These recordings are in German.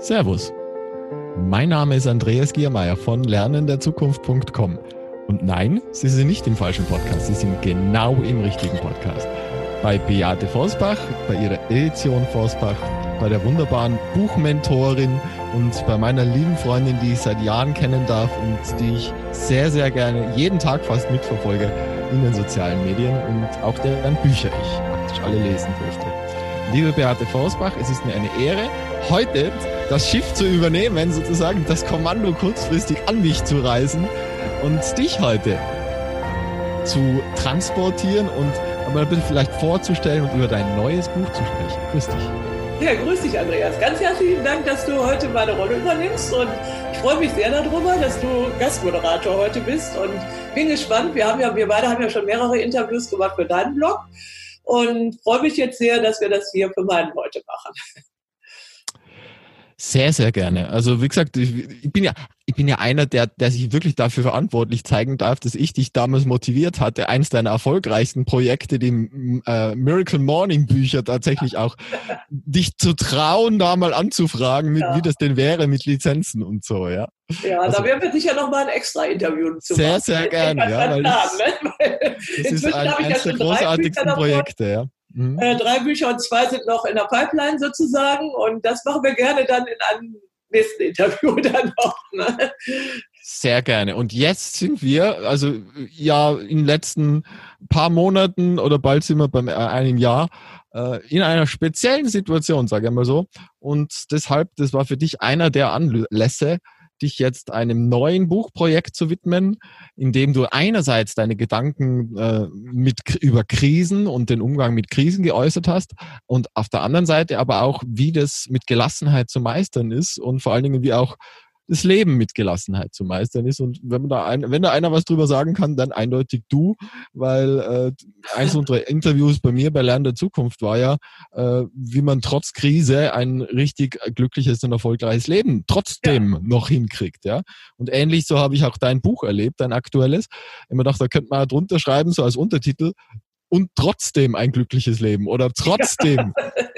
Servus. Mein Name ist Andreas Giermeier von lernenderzukunft.com. Und nein, Sie sind nicht im falschen Podcast, Sie sind genau im richtigen Podcast. Bei Beate Vosbach, bei ihrer Edition Vosbach, bei der wunderbaren Buchmentorin und bei meiner lieben Freundin, die ich seit Jahren kennen darf und die ich sehr, sehr gerne jeden Tag fast mitverfolge in den sozialen Medien und auch deren Bücher ich praktisch alle lesen durfte. Liebe Beate Vosbach, es ist mir eine Ehre, heute das Schiff zu übernehmen, sozusagen das Kommando kurzfristig an mich zu reisen und dich heute zu transportieren und aber bitte vielleicht vorzustellen und über dein neues Buch zu sprechen. Grüß dich. Ja, grüß dich, Andreas. Ganz herzlichen Dank, dass du heute meine Rolle übernimmst und ich freue mich sehr darüber, dass du Gastmoderator heute bist und bin gespannt. Wir haben ja, wir beide haben ja schon mehrere Interviews gemacht für deinen Blog und freue mich jetzt sehr, dass wir das hier für meinen heute machen. Sehr, sehr gerne. Also wie gesagt, ich, ich, bin ja, ich bin ja einer, der, der sich wirklich dafür verantwortlich zeigen darf, dass ich dich damals motiviert hatte, eins deiner erfolgreichsten Projekte, die äh, Miracle Morning Bücher tatsächlich auch, dich zu trauen, da mal anzufragen, mit, ja. wie das denn wäre mit Lizenzen und so, ja. Ja, also, da werden wir sicher noch mal ein extra Interview zu sehr, machen. Sehr, sehr gerne, ja. Weil das, ne? das ist ein, eines der großartigsten Projekte, ja. Mhm. Äh, drei Bücher und zwei sind noch in der Pipeline sozusagen. Und das machen wir gerne dann in einem nächsten Interview dann noch. Ne? Sehr gerne. Und jetzt sind wir, also ja, in den letzten paar Monaten oder bald sind wir beim äh, einem Jahr äh, in einer speziellen Situation, sage ich mal so. Und deshalb, das war für dich einer der Anlässe, dich jetzt einem neuen Buchprojekt zu widmen, in dem du einerseits deine Gedanken äh, mit, über Krisen und den Umgang mit Krisen geäußert hast und auf der anderen Seite aber auch, wie das mit Gelassenheit zu meistern ist und vor allen Dingen, wie auch das Leben mit Gelassenheit zu meistern ist. Und wenn man da ein, wenn da einer was drüber sagen kann, dann eindeutig du, weil äh, eins unserer Interviews bei mir bei Lernen der Zukunft war ja, äh, wie man trotz Krise ein richtig glückliches und erfolgreiches Leben trotzdem ja. noch hinkriegt. Ja. Und ähnlich so habe ich auch dein Buch erlebt, dein aktuelles. Immer dachte, da könnte man drunter schreiben, so als Untertitel, und trotzdem ein glückliches Leben oder trotzdem ja.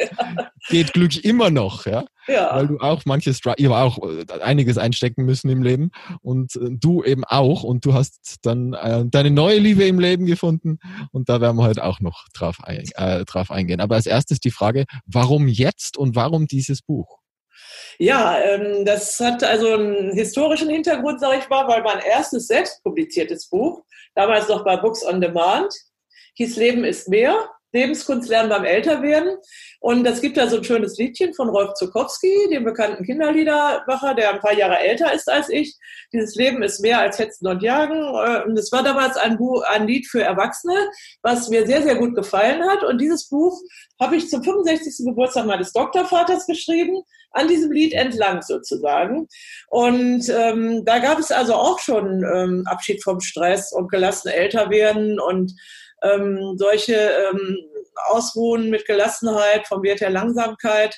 geht Glück immer noch, ja? ja. Weil du auch manches, ihr auch äh, einiges einstecken müssen im Leben und äh, du eben auch und du hast dann äh, deine neue Liebe im Leben gefunden und da werden wir heute auch noch drauf, ein, äh, drauf eingehen. Aber als erstes die Frage, warum jetzt und warum dieses Buch? Ja, ähm, das hat also einen historischen Hintergrund, sage ich mal, weil mein erstes selbst publiziertes Buch, damals noch bei Books on Demand, hieß Leben ist mehr, Lebenskunst lernen beim Älterwerden. Und es gibt da so ein schönes Liedchen von Rolf Zukowski, dem bekannten Kinderliedermacher, der ein paar Jahre älter ist als ich. Dieses Leben ist mehr als Hetzen und Jagen. Äh, und es war damals ein, Buch, ein Lied für Erwachsene, was mir sehr, sehr gut gefallen hat. Und dieses Buch habe ich zum 65. Geburtstag meines Doktorvaters geschrieben, an diesem Lied entlang sozusagen. Und ähm, da gab es also auch schon ähm, Abschied vom Stress und gelassen älter werden und ähm, solche ähm, Ausruhen mit Gelassenheit, vom Wert der Langsamkeit,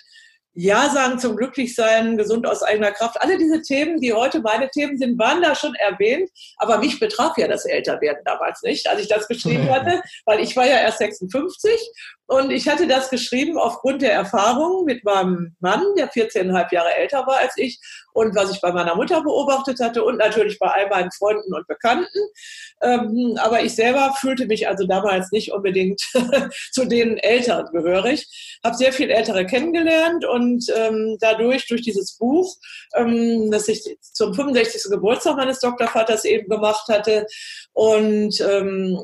ja sagen zum Glücklichsein, gesund aus eigener Kraft. Alle diese Themen, die heute meine Themen sind, waren da schon erwähnt. Aber mich betraf ja das Älterwerden damals nicht, als ich das geschrieben hatte, weil ich war ja erst 56 und ich hatte das geschrieben aufgrund der Erfahrung mit meinem Mann, der 14,5 Jahre älter war als ich und was ich bei meiner Mutter beobachtet hatte und natürlich bei all meinen Freunden und Bekannten. Ähm, aber ich selber fühlte mich also damals nicht unbedingt zu den Älteren gehörig. Habe sehr viel Ältere kennengelernt und ähm, dadurch, durch dieses Buch, ähm, das ich zum 65. Geburtstag meines Doktorvaters eben gemacht hatte und ähm,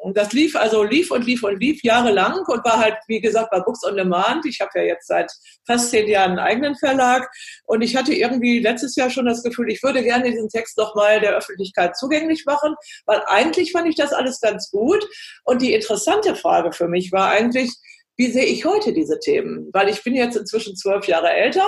und das lief also lief und lief und lief jahrelang und war halt, wie gesagt, bei Books on Demand. Ich habe ja jetzt seit fast zehn Jahren einen eigenen Verlag und ich hatte irgendwie letztes Jahr schon das Gefühl, ich würde gerne diesen Text noch mal der Öffentlichkeit zugänglich machen, weil eigentlich fand ich das alles ganz gut. Und die interessante Frage für mich war eigentlich, wie sehe ich heute diese Themen? Weil ich bin jetzt inzwischen zwölf Jahre älter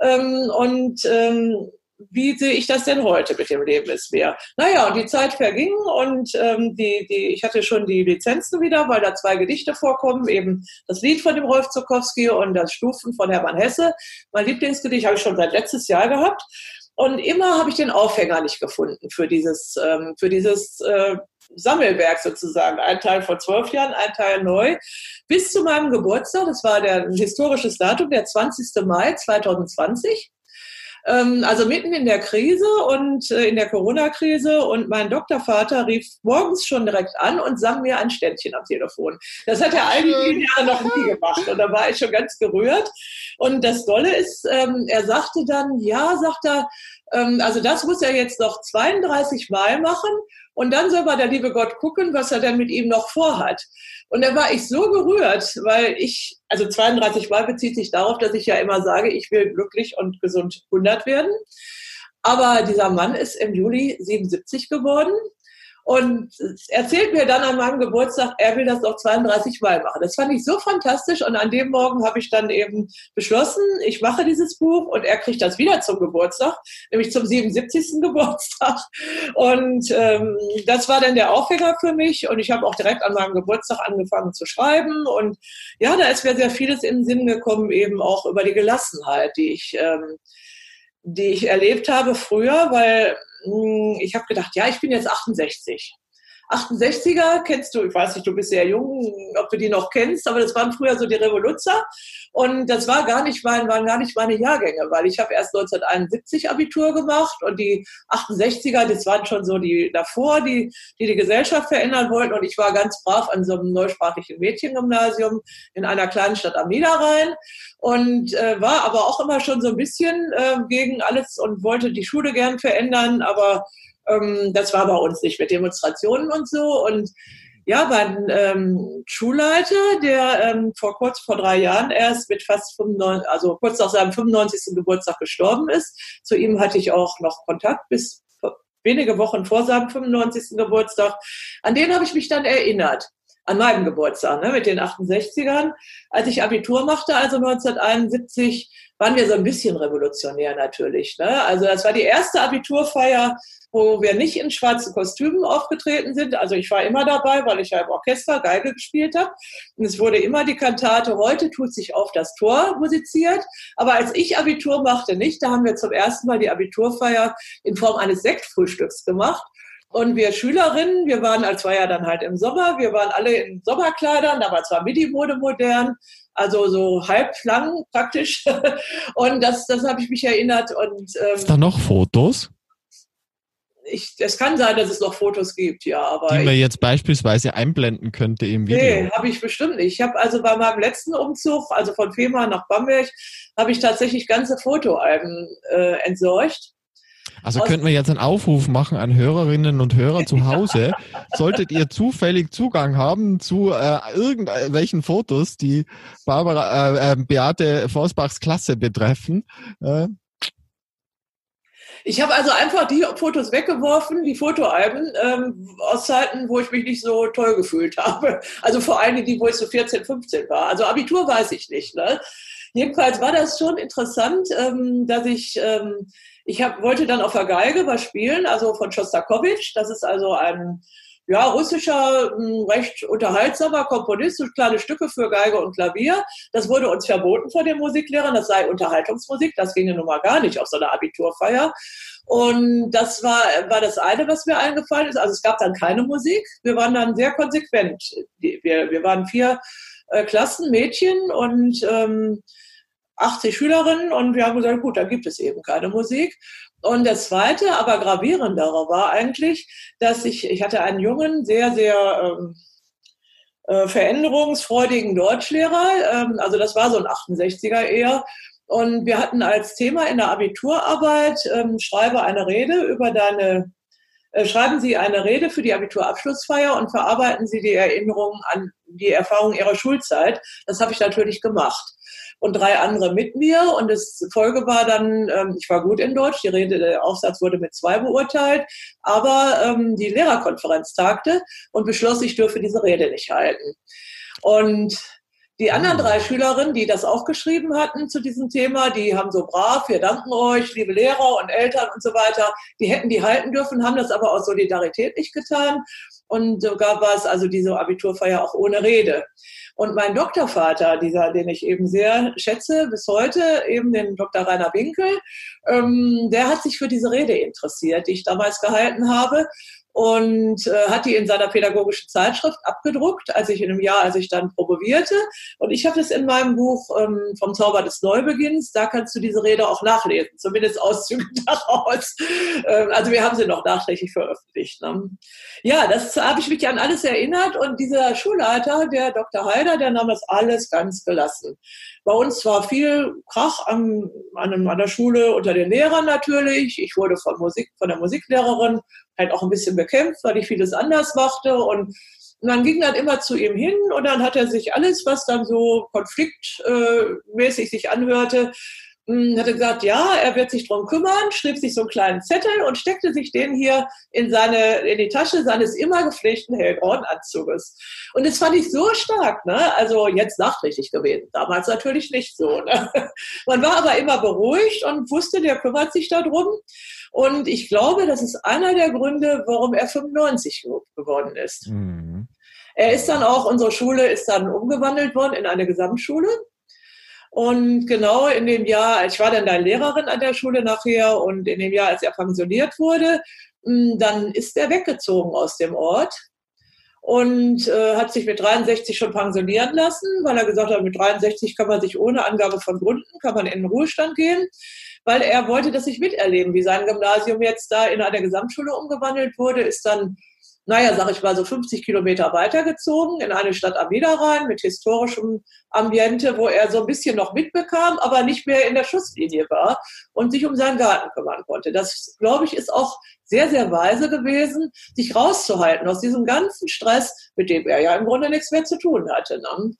ähm, und ähm, wie sehe ich das denn heute mit dem Leben ist mehr? Naja, und die Zeit verging und ähm, die, die, ich hatte schon die Lizenzen wieder, weil da zwei Gedichte vorkommen, eben das Lied von dem Rolf Zukowski und das Stufen von Hermann Hesse. Mein Lieblingsgedicht habe ich schon seit letztes Jahr gehabt. Und immer habe ich den Aufhänger nicht gefunden für dieses, ähm, für dieses äh, Sammelwerk sozusagen. Ein Teil vor zwölf Jahren, ein Teil neu. Bis zu meinem Geburtstag, das war der, ein historisches Datum, der 20. Mai 2020 ähm, also mitten in der Krise und äh, in der Corona-Krise und mein Doktorvater rief morgens schon direkt an und sang mir ein Ständchen am Telefon. Das hat er all die vielen Jahre noch nie gemacht und da war ich schon ganz gerührt. Und das Dolle ist, ähm, er sagte dann, ja, sagt er, ähm, also das muss er jetzt noch 32 Mal machen und dann soll mal der liebe Gott gucken, was er denn mit ihm noch vorhat. Und da war ich so gerührt, weil ich, also 32 Mal bezieht sich darauf, dass ich ja immer sage, ich will glücklich und gesund 100 werden. Aber dieser Mann ist im Juli 77 geworden und erzählt mir dann an meinem Geburtstag, er will das noch 32 Mal machen. Das fand ich so fantastisch und an dem Morgen habe ich dann eben beschlossen, ich mache dieses Buch und er kriegt das wieder zum Geburtstag, nämlich zum 77. Geburtstag. Und ähm, das war dann der Aufhänger für mich und ich habe auch direkt an meinem Geburtstag angefangen zu schreiben und ja, da ist mir sehr vieles in den Sinn gekommen, eben auch über die Gelassenheit, die ich, ähm, die ich erlebt habe früher, weil ich habe gedacht, ja, ich bin jetzt 68. 68er kennst du, ich weiß nicht, du bist sehr jung, ob du die noch kennst, aber das waren früher so die Revoluzzer. Und das war gar nicht mein, waren gar nicht meine Jahrgänge, weil ich habe erst 1971 Abitur gemacht und die 68er, das waren schon so die davor, die die, die Gesellschaft verändern wollten. Und ich war ganz brav an so einem neusprachlichen Mädchengymnasium in einer kleinen Stadt am Niederrhein und äh, war aber auch immer schon so ein bisschen äh, gegen alles und wollte die Schule gern verändern, aber ähm, das war bei uns nicht mit Demonstrationen und so. Und ja, mein ähm, Schulleiter, der ähm, vor kurz vor drei Jahren erst mit fast 95, also kurz nach seinem 95. Geburtstag gestorben ist. Zu ihm hatte ich auch noch Kontakt bis wenige Wochen vor seinem 95. Geburtstag. An den habe ich mich dann erinnert an meinem Geburtstag, ne, mit den 68ern. Als ich Abitur machte, also 1971, waren wir so ein bisschen revolutionär natürlich. Ne? Also das war die erste Abiturfeier, wo wir nicht in schwarzen Kostümen aufgetreten sind. Also ich war immer dabei, weil ich ja im Orchester Geige gespielt habe. Und es wurde immer die Kantate Heute tut sich auf das Tor musiziert. Aber als ich Abitur machte, nicht, da haben wir zum ersten Mal die Abiturfeier in Form eines Sektfrühstücks gemacht. Und wir Schülerinnen, wir waren, als war ja dann halt im Sommer, wir waren alle in Sommerkleidern, da war zwar Midi-Mode modern, also so halblang praktisch. Und das, das habe ich mich erinnert. Und, ähm, Ist da noch Fotos? Ich, es kann sein, dass es noch Fotos gibt, ja. Aber Die man jetzt beispielsweise einblenden könnte im Video. Nee, habe ich bestimmt nicht. Ich habe also bei meinem letzten Umzug, also von Fehmarn nach Bamberg, habe ich tatsächlich ganze Fotoalben äh, entsorgt. Also könnten wir jetzt einen Aufruf machen an Hörerinnen und Hörer zu Hause. Solltet ihr zufällig Zugang haben zu äh, irgendwelchen Fotos, die Barbara, äh, äh, Beate Forsbachs Klasse betreffen, äh, ich habe also einfach die Fotos weggeworfen, die Fotoalben ähm, aus Zeiten, wo ich mich nicht so toll gefühlt habe. Also vor allem die, wo ich so 14, 15 war. Also Abitur weiß ich nicht. Ne? Jedenfalls war das schon interessant, ähm, dass ich ähm, ich hab, wollte dann auf der Geige was spielen, also von Schostakowitsch. Das ist also ein ja, russischer, hm, recht unterhaltsamer Komponist, so kleine Stücke für Geige und Klavier. Das wurde uns verboten von den Musiklehrern, das sei Unterhaltungsmusik, das ginge nun mal gar nicht auf so einer Abiturfeier. Und das war, war das eine, was mir eingefallen ist. Also es gab dann keine Musik. Wir waren dann sehr konsequent. Wir, wir waren vier äh, Klassen, Mädchen und ähm, 80 Schülerinnen und wir haben gesagt, gut, da gibt es eben keine Musik. Und das Zweite, aber gravierendere war eigentlich, dass ich, ich hatte einen jungen, sehr, sehr ähm, äh, veränderungsfreudigen Deutschlehrer, ähm, also das war so ein 68er eher, und wir hatten als Thema in der Abiturarbeit, ähm, schreibe eine Rede über deine, äh, schreiben Sie eine Rede für die Abiturabschlussfeier und verarbeiten Sie die Erinnerungen an die Erfahrungen Ihrer Schulzeit. Das habe ich natürlich gemacht und drei andere mit mir. Und das Folge war dann, ähm, ich war gut in Deutsch, die Rede, der Aufsatz wurde mit zwei beurteilt, aber ähm, die Lehrerkonferenz tagte und beschloss, ich dürfe diese Rede nicht halten. Und die anderen drei Schülerinnen, die das auch geschrieben hatten zu diesem Thema, die haben so brav, wir danken euch, liebe Lehrer und Eltern und so weiter, die hätten die halten dürfen, haben das aber aus Solidarität nicht getan. Und sogar war es also diese Abiturfeier auch ohne Rede. Und mein Doktorvater, dieser, den ich eben sehr schätze bis heute, eben den Dr. Rainer Winkel, ähm, der hat sich für diese Rede interessiert, die ich damals gehalten habe. Und äh, hat die in seiner pädagogischen Zeitschrift abgedruckt, als ich in einem Jahr, als ich dann promovierte. Und ich habe das in meinem Buch ähm, vom Zauber des Neubeginns, da kannst du diese Rede auch nachlesen, zumindest Auszüge daraus. Ähm, also wir haben sie noch nachträglich veröffentlicht. Ne? Ja, das habe ich mich an alles erinnert und dieser Schulleiter, der Dr. Heider, der nahm das alles ganz gelassen. Bei uns war viel Krach an, an, an der Schule unter den Lehrern natürlich. Ich wurde von Musik, von der Musiklehrerin halt auch ein bisschen bekämpft, weil ich vieles anders machte. Und man ging dann immer zu ihm hin und dann hat er sich alles, was dann so konfliktmäßig sich anhörte, hat er gesagt, ja, er wird sich drum kümmern, schrieb sich so einen kleinen Zettel und steckte sich den hier in seine, in die Tasche seines immer gepflegten hellgrauen Anzuges. Und das fand ich so stark, ne? Also jetzt nachträglich gewesen. Damals natürlich nicht so, ne? Man war aber immer beruhigt und wusste, der kümmert sich darum. Und ich glaube, das ist einer der Gründe, warum er 95 geworden ist. Mhm. Er ist dann auch, unsere Schule ist dann umgewandelt worden in eine Gesamtschule. Und genau in dem Jahr, ich war dann da Lehrerin an der Schule nachher und in dem Jahr, als er pensioniert wurde, hm, dann ist er weggezogen aus dem Ort und äh, hat sich mit 63 schon pensionieren lassen, weil er gesagt hat, mit 63 kann man sich ohne Angabe von Gründen, kann man in den Ruhestand gehen, weil er wollte das nicht miterleben, wie sein Gymnasium jetzt da in eine Gesamtschule umgewandelt wurde, ist dann naja, sag ich mal, so 50 Kilometer weitergezogen in eine Stadt am Niederrhein mit historischem Ambiente, wo er so ein bisschen noch mitbekam, aber nicht mehr in der Schusslinie war und sich um seinen Garten kümmern konnte. Das, glaube ich, ist auch sehr, sehr weise gewesen, sich rauszuhalten aus diesem ganzen Stress, mit dem er ja im Grunde nichts mehr zu tun hatte. Ne?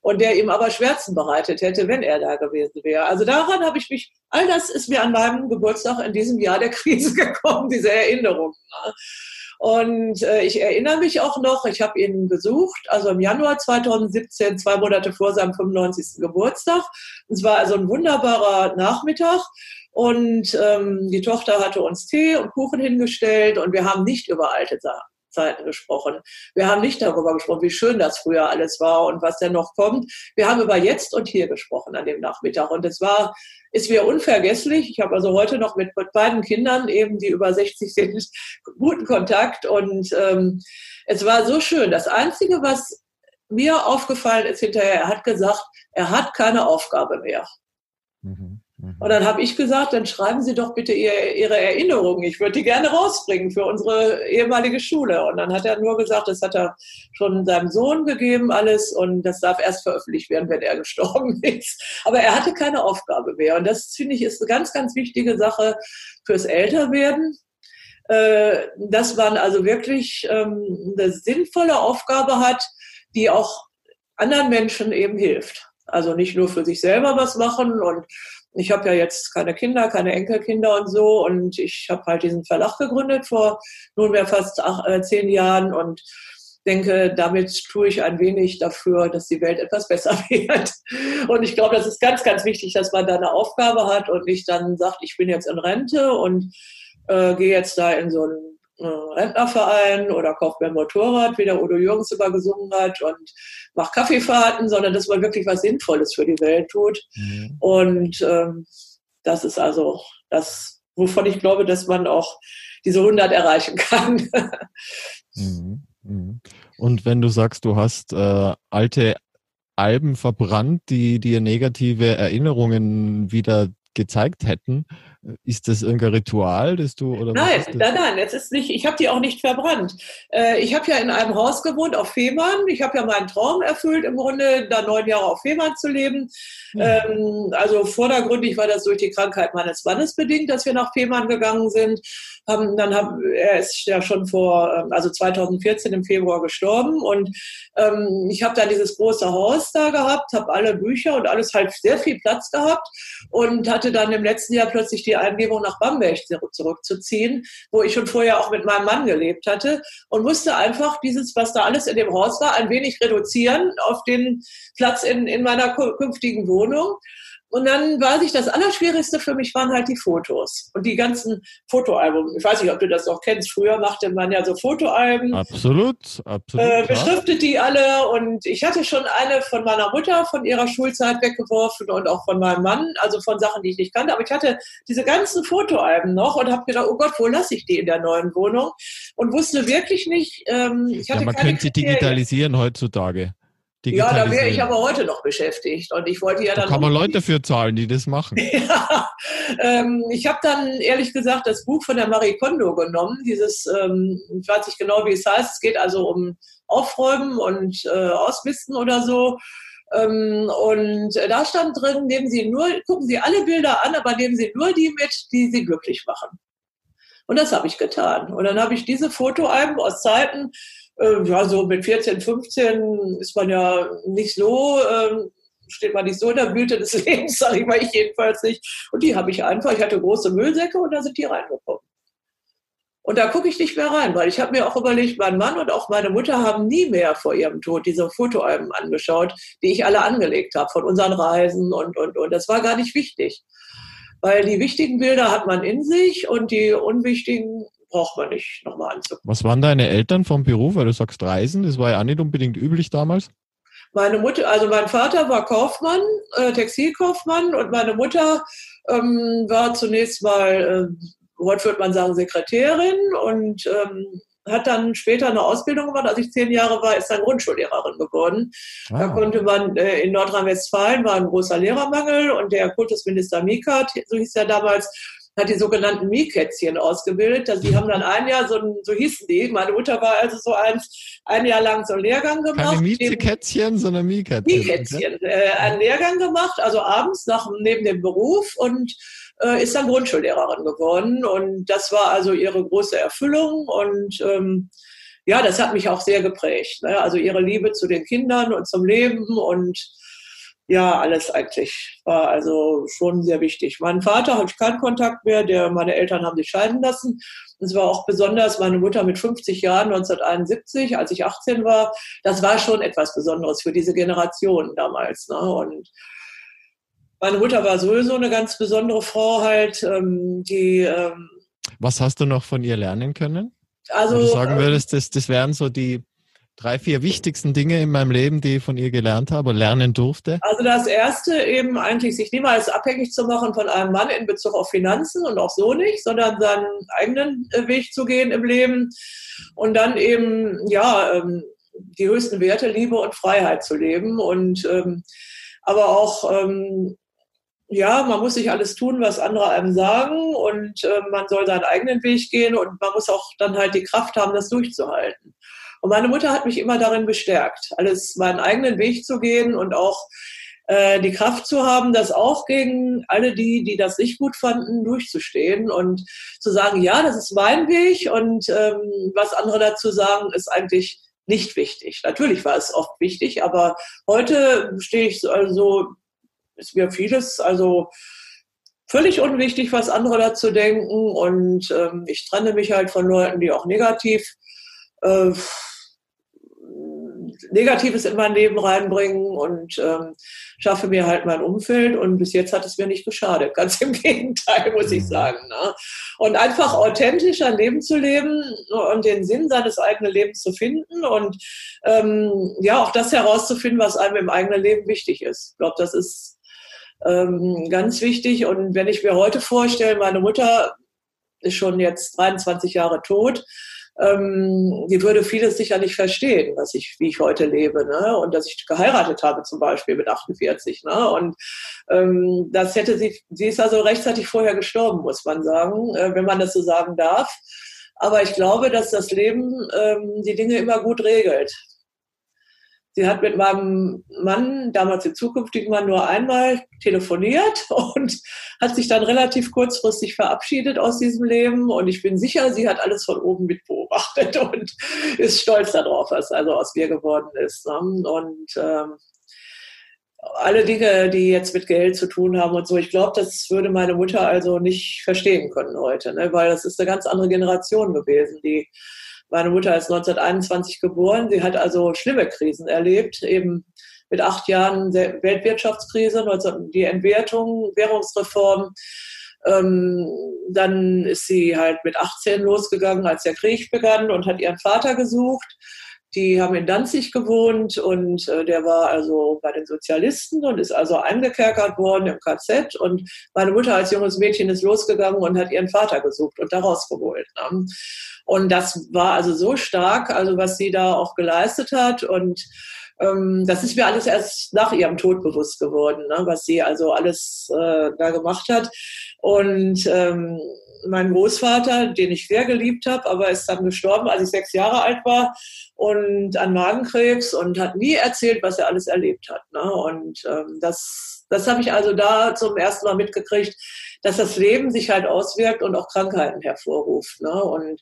Und der ihm aber Schmerzen bereitet hätte, wenn er da gewesen wäre. Also daran habe ich mich, all das ist mir an meinem Geburtstag in diesem Jahr der Krise gekommen, diese Erinnerung. Ne? Und äh, ich erinnere mich auch noch, ich habe ihn besucht, also im Januar 2017, zwei Monate vor seinem 95. Geburtstag. Es war also ein wunderbarer Nachmittag. Und ähm, die Tochter hatte uns Tee und Kuchen hingestellt und wir haben nicht über alte Zeiten gesprochen. Wir haben nicht darüber gesprochen, wie schön das früher alles war und was denn noch kommt. Wir haben über jetzt und hier gesprochen an dem Nachmittag. Und es war ist mir unvergesslich. Ich habe also heute noch mit, beiden Kindern, eben die über 60 sind, guten Kontakt. Und ähm, es war so schön. Das Einzige, was mir aufgefallen ist hinterher, er hat gesagt, er hat keine Aufgabe mehr. Mhm. Mhm. Und dann habe ich gesagt, dann schreiben Sie doch bitte ihr, Ihre Erinnerungen. Ich würde die gerne rausbringen für unsere ehemalige Schule. Und dann hat er nur gesagt, das hat er schon seinem Sohn gegeben, alles. Und das darf erst veröffentlicht werden, wenn er gestorben ist. Aber er hatte keine Aufgabe mehr. Und das, finde ich, ist eine ganz, ganz wichtige Sache fürs Älterwerden äh, dass man also wirklich ähm, eine sinnvolle Aufgabe hat, die auch anderen Menschen eben hilft. Also nicht nur für sich selber was machen und ich habe ja jetzt keine Kinder, keine Enkelkinder und so und ich habe halt diesen Verlag gegründet vor nunmehr fast acht, äh, zehn Jahren und denke, damit tue ich ein wenig dafür, dass die Welt etwas besser wird. Und ich glaube, das ist ganz, ganz wichtig, dass man da eine Aufgabe hat und nicht dann sagt, ich bin jetzt in Rente und äh, gehe jetzt da in so äh, Rentnerverein oder kauft mir ein Motorrad, wie der Udo Jürgens immer gesungen hat und macht Kaffeefahrten, sondern dass man wirklich was Sinnvolles für die Welt tut. Mhm. Und ähm, das ist also das, wovon ich glaube, dass man auch diese 100 erreichen kann. Mhm. Mhm. Und wenn du sagst, du hast äh, alte Alben verbrannt, die dir negative Erinnerungen wieder gezeigt hätten, ist das irgendein Ritual, das du oder Nein, nein, nein, es ist nicht. Ich habe die auch nicht verbrannt. Äh, ich habe ja in einem Haus gewohnt auf Fehmarn. Ich habe ja meinen Traum erfüllt, im Grunde da neun Jahre auf Fehmarn zu leben. Mhm. also vordergründig war das durch die Krankheit meines Mannes bedingt, dass wir nach Fehmarn gegangen sind. Haben, dann haben, er ist ja schon vor, ähm, also 2014 im Februar gestorben und ähm, ich habe dann dieses große Haus da gehabt, habe alle Bücher und alles halt sehr viel Platz gehabt und hatte dann im letzten Jahr plötzlich die die Eingebung, nach Bamberg zurückzuziehen, wo ich schon vorher auch mit meinem Mann gelebt hatte und musste einfach dieses, was da alles in dem Haus war, ein wenig reduzieren auf den Platz in, in meiner künftigen Wohnung. Und dann weiß ich, das Allerschwierigste für mich waren halt die Fotos und die ganzen Fotoalben. Ich weiß nicht, ob du das noch kennst. Früher machte man ja so Fotoalben. Absolut, absolut. Äh, beschriftet die alle und ich hatte schon eine von meiner Mutter von ihrer Schulzeit weggeworfen und auch von meinem Mann, also von Sachen, die ich nicht kannte. Aber ich hatte diese ganzen Fotoalben noch und habe gedacht, oh Gott, wo lasse ich die in der neuen Wohnung? Und wusste wirklich nicht. Ähm, ich hatte ja, man könnte sie digitalisieren heutzutage. Ja, da wäre ich aber heute noch beschäftigt. Und ich wollte ja dann. Da kann man Leute dafür zahlen, die das machen. ja, ähm, ich habe dann ehrlich gesagt das Buch von der Marie Kondo genommen. Dieses, ähm, ich weiß nicht genau, wie es heißt. Es geht also um Aufräumen und äh, Ausmisten oder so. Ähm, und da stand drin, nehmen Sie nur, gucken Sie alle Bilder an, aber nehmen Sie nur die mit, die Sie glücklich machen. Und das habe ich getan. Und dann habe ich diese Fotoalben aus Zeiten, äh, ja, so mit 14, 15 ist man ja nicht so, äh, steht man nicht so in der Blüte des Lebens, sage ich mal, ich jedenfalls nicht. Und die habe ich einfach, ich hatte große Müllsäcke und da sind die reingekommen. Und da gucke ich nicht mehr rein, weil ich habe mir auch überlegt, mein Mann und auch meine Mutter haben nie mehr vor ihrem Tod diese Fotoalben angeschaut, die ich alle angelegt habe von unseren Reisen und, und, und. Das war gar nicht wichtig. Weil die wichtigen Bilder hat man in sich und die unwichtigen braucht man nicht nochmal anzugucken. Was waren deine Eltern vom Beruf? Weil du sagst Reisen, das war ja auch nicht unbedingt üblich damals. Meine Mutter, also mein Vater war Kaufmann, äh, Textilkaufmann und meine Mutter ähm, war zunächst mal, äh, heute würde man sagen, Sekretärin und ähm, hat dann später eine Ausbildung gemacht. Als ich zehn Jahre war, ist dann Grundschullehrerin geworden. Ah. Da konnte man äh, in Nordrhein-Westfalen war ein großer Lehrermangel und der Kultusminister Mikat, so hieß er damals, hat die sogenannten Miekätzchen ausgebildet. Also die haben dann ein Jahr, so, so hießen die. Meine Mutter war also so eins, ein Jahr lang so einen Lehrgang gemacht. Keine Miekätzchen, sondern Miekätzchen. Miekätzchen. Äh, einen Lehrgang gemacht, also abends nach, neben dem Beruf und äh, ist dann Grundschullehrerin geworden. Und das war also ihre große Erfüllung und ähm, ja, das hat mich auch sehr geprägt. Ne? Also ihre Liebe zu den Kindern und zum Leben und ja, alles eigentlich war also schon sehr wichtig. Mein Vater hatte ich keinen Kontakt mehr, der, meine Eltern haben sich scheiden lassen. Es war auch besonders meine Mutter mit 50 Jahren 1971, als ich 18 war. Das war schon etwas Besonderes für diese Generation damals. Ne? Und meine Mutter war sowieso eine ganz besondere Frau halt, ähm, die. Ähm, Was hast du noch von ihr lernen können? Also, Wenn du sagen würdest, das, das wären so die drei, vier wichtigsten Dinge in meinem Leben, die ich von ihr gelernt habe oder lernen durfte? Also das erste eben eigentlich, sich niemals abhängig zu machen von einem Mann in Bezug auf Finanzen und auch so nicht, sondern seinen eigenen äh, Weg zu gehen im Leben und dann eben, ja, ähm, die höchsten Werte, Liebe und Freiheit zu leben und ähm, aber auch ähm, ja, man muss nicht alles tun, was andere einem sagen und äh, man soll seinen eigenen Weg gehen und man muss auch dann halt die Kraft haben, das durchzuhalten. Und meine Mutter hat mich immer darin bestärkt, alles meinen eigenen Weg zu gehen und auch äh, die Kraft zu haben, das auch gegen alle die, die das nicht gut fanden, durchzustehen und zu sagen, ja, das ist mein Weg und ähm, was andere dazu sagen, ist eigentlich nicht wichtig. Natürlich war es oft wichtig, aber heute stehe ich also, ist mir vieles, also völlig unwichtig, was andere dazu denken und ähm, ich trenne mich halt von Leuten, die auch negativ äh, Negatives in mein Leben reinbringen und ähm, schaffe mir halt mein Umfeld. Und bis jetzt hat es mir nicht geschadet. Ganz im Gegenteil, muss ich mhm. sagen. Ne? Und einfach authentisch ein Leben zu leben und den Sinn seines eigenen Lebens zu finden und ähm, ja, auch das herauszufinden, was einem im eigenen Leben wichtig ist. Ich glaube, das ist ähm, ganz wichtig. Und wenn ich mir heute vorstelle, meine Mutter ist schon jetzt 23 Jahre tot ähm, die würde vieles sicher nicht verstehen, was ich, wie ich heute lebe, ne? Und dass ich geheiratet habe zum Beispiel mit 48, ne? Und ähm, das hätte sie, sie ist also rechtzeitig vorher gestorben, muss man sagen, äh, wenn man das so sagen darf. Aber ich glaube, dass das Leben ähm, die Dinge immer gut regelt. Sie hat mit meinem Mann, damals den zukünftigen Mann, nur einmal telefoniert und hat sich dann relativ kurzfristig verabschiedet aus diesem Leben. Und ich bin sicher, sie hat alles von oben mit beobachtet und ist stolz darauf, was also aus mir geworden ist. Ne? Und ähm, alle Dinge, die jetzt mit Geld zu tun haben und so, ich glaube, das würde meine Mutter also nicht verstehen können heute, ne? weil das ist eine ganz andere Generation gewesen, die meine Mutter ist 1921 geboren. Sie hat also schlimme Krisen erlebt, eben mit acht Jahren Weltwirtschaftskrise, die Entwertung, Währungsreform. Ähm, dann ist sie halt mit 18 losgegangen, als der Krieg begann und hat ihren Vater gesucht. Die haben in Danzig gewohnt und äh, der war also bei den Sozialisten und ist also eingekerkert worden im KZ. Und meine Mutter als junges Mädchen ist losgegangen und hat ihren Vater gesucht und daraus geholt. Ne? Und das war also so stark, also was sie da auch geleistet hat. Und das ist mir alles erst nach ihrem Tod bewusst geworden, ne? was sie also alles äh, da gemacht hat. Und ähm, mein Großvater, den ich sehr geliebt habe, aber ist dann gestorben, als ich sechs Jahre alt war und an Magenkrebs und hat nie erzählt, was er alles erlebt hat. Ne? Und ähm, das, das habe ich also da zum ersten Mal mitgekriegt, dass das Leben sich halt auswirkt und auch Krankheiten hervorruft. Ne? Und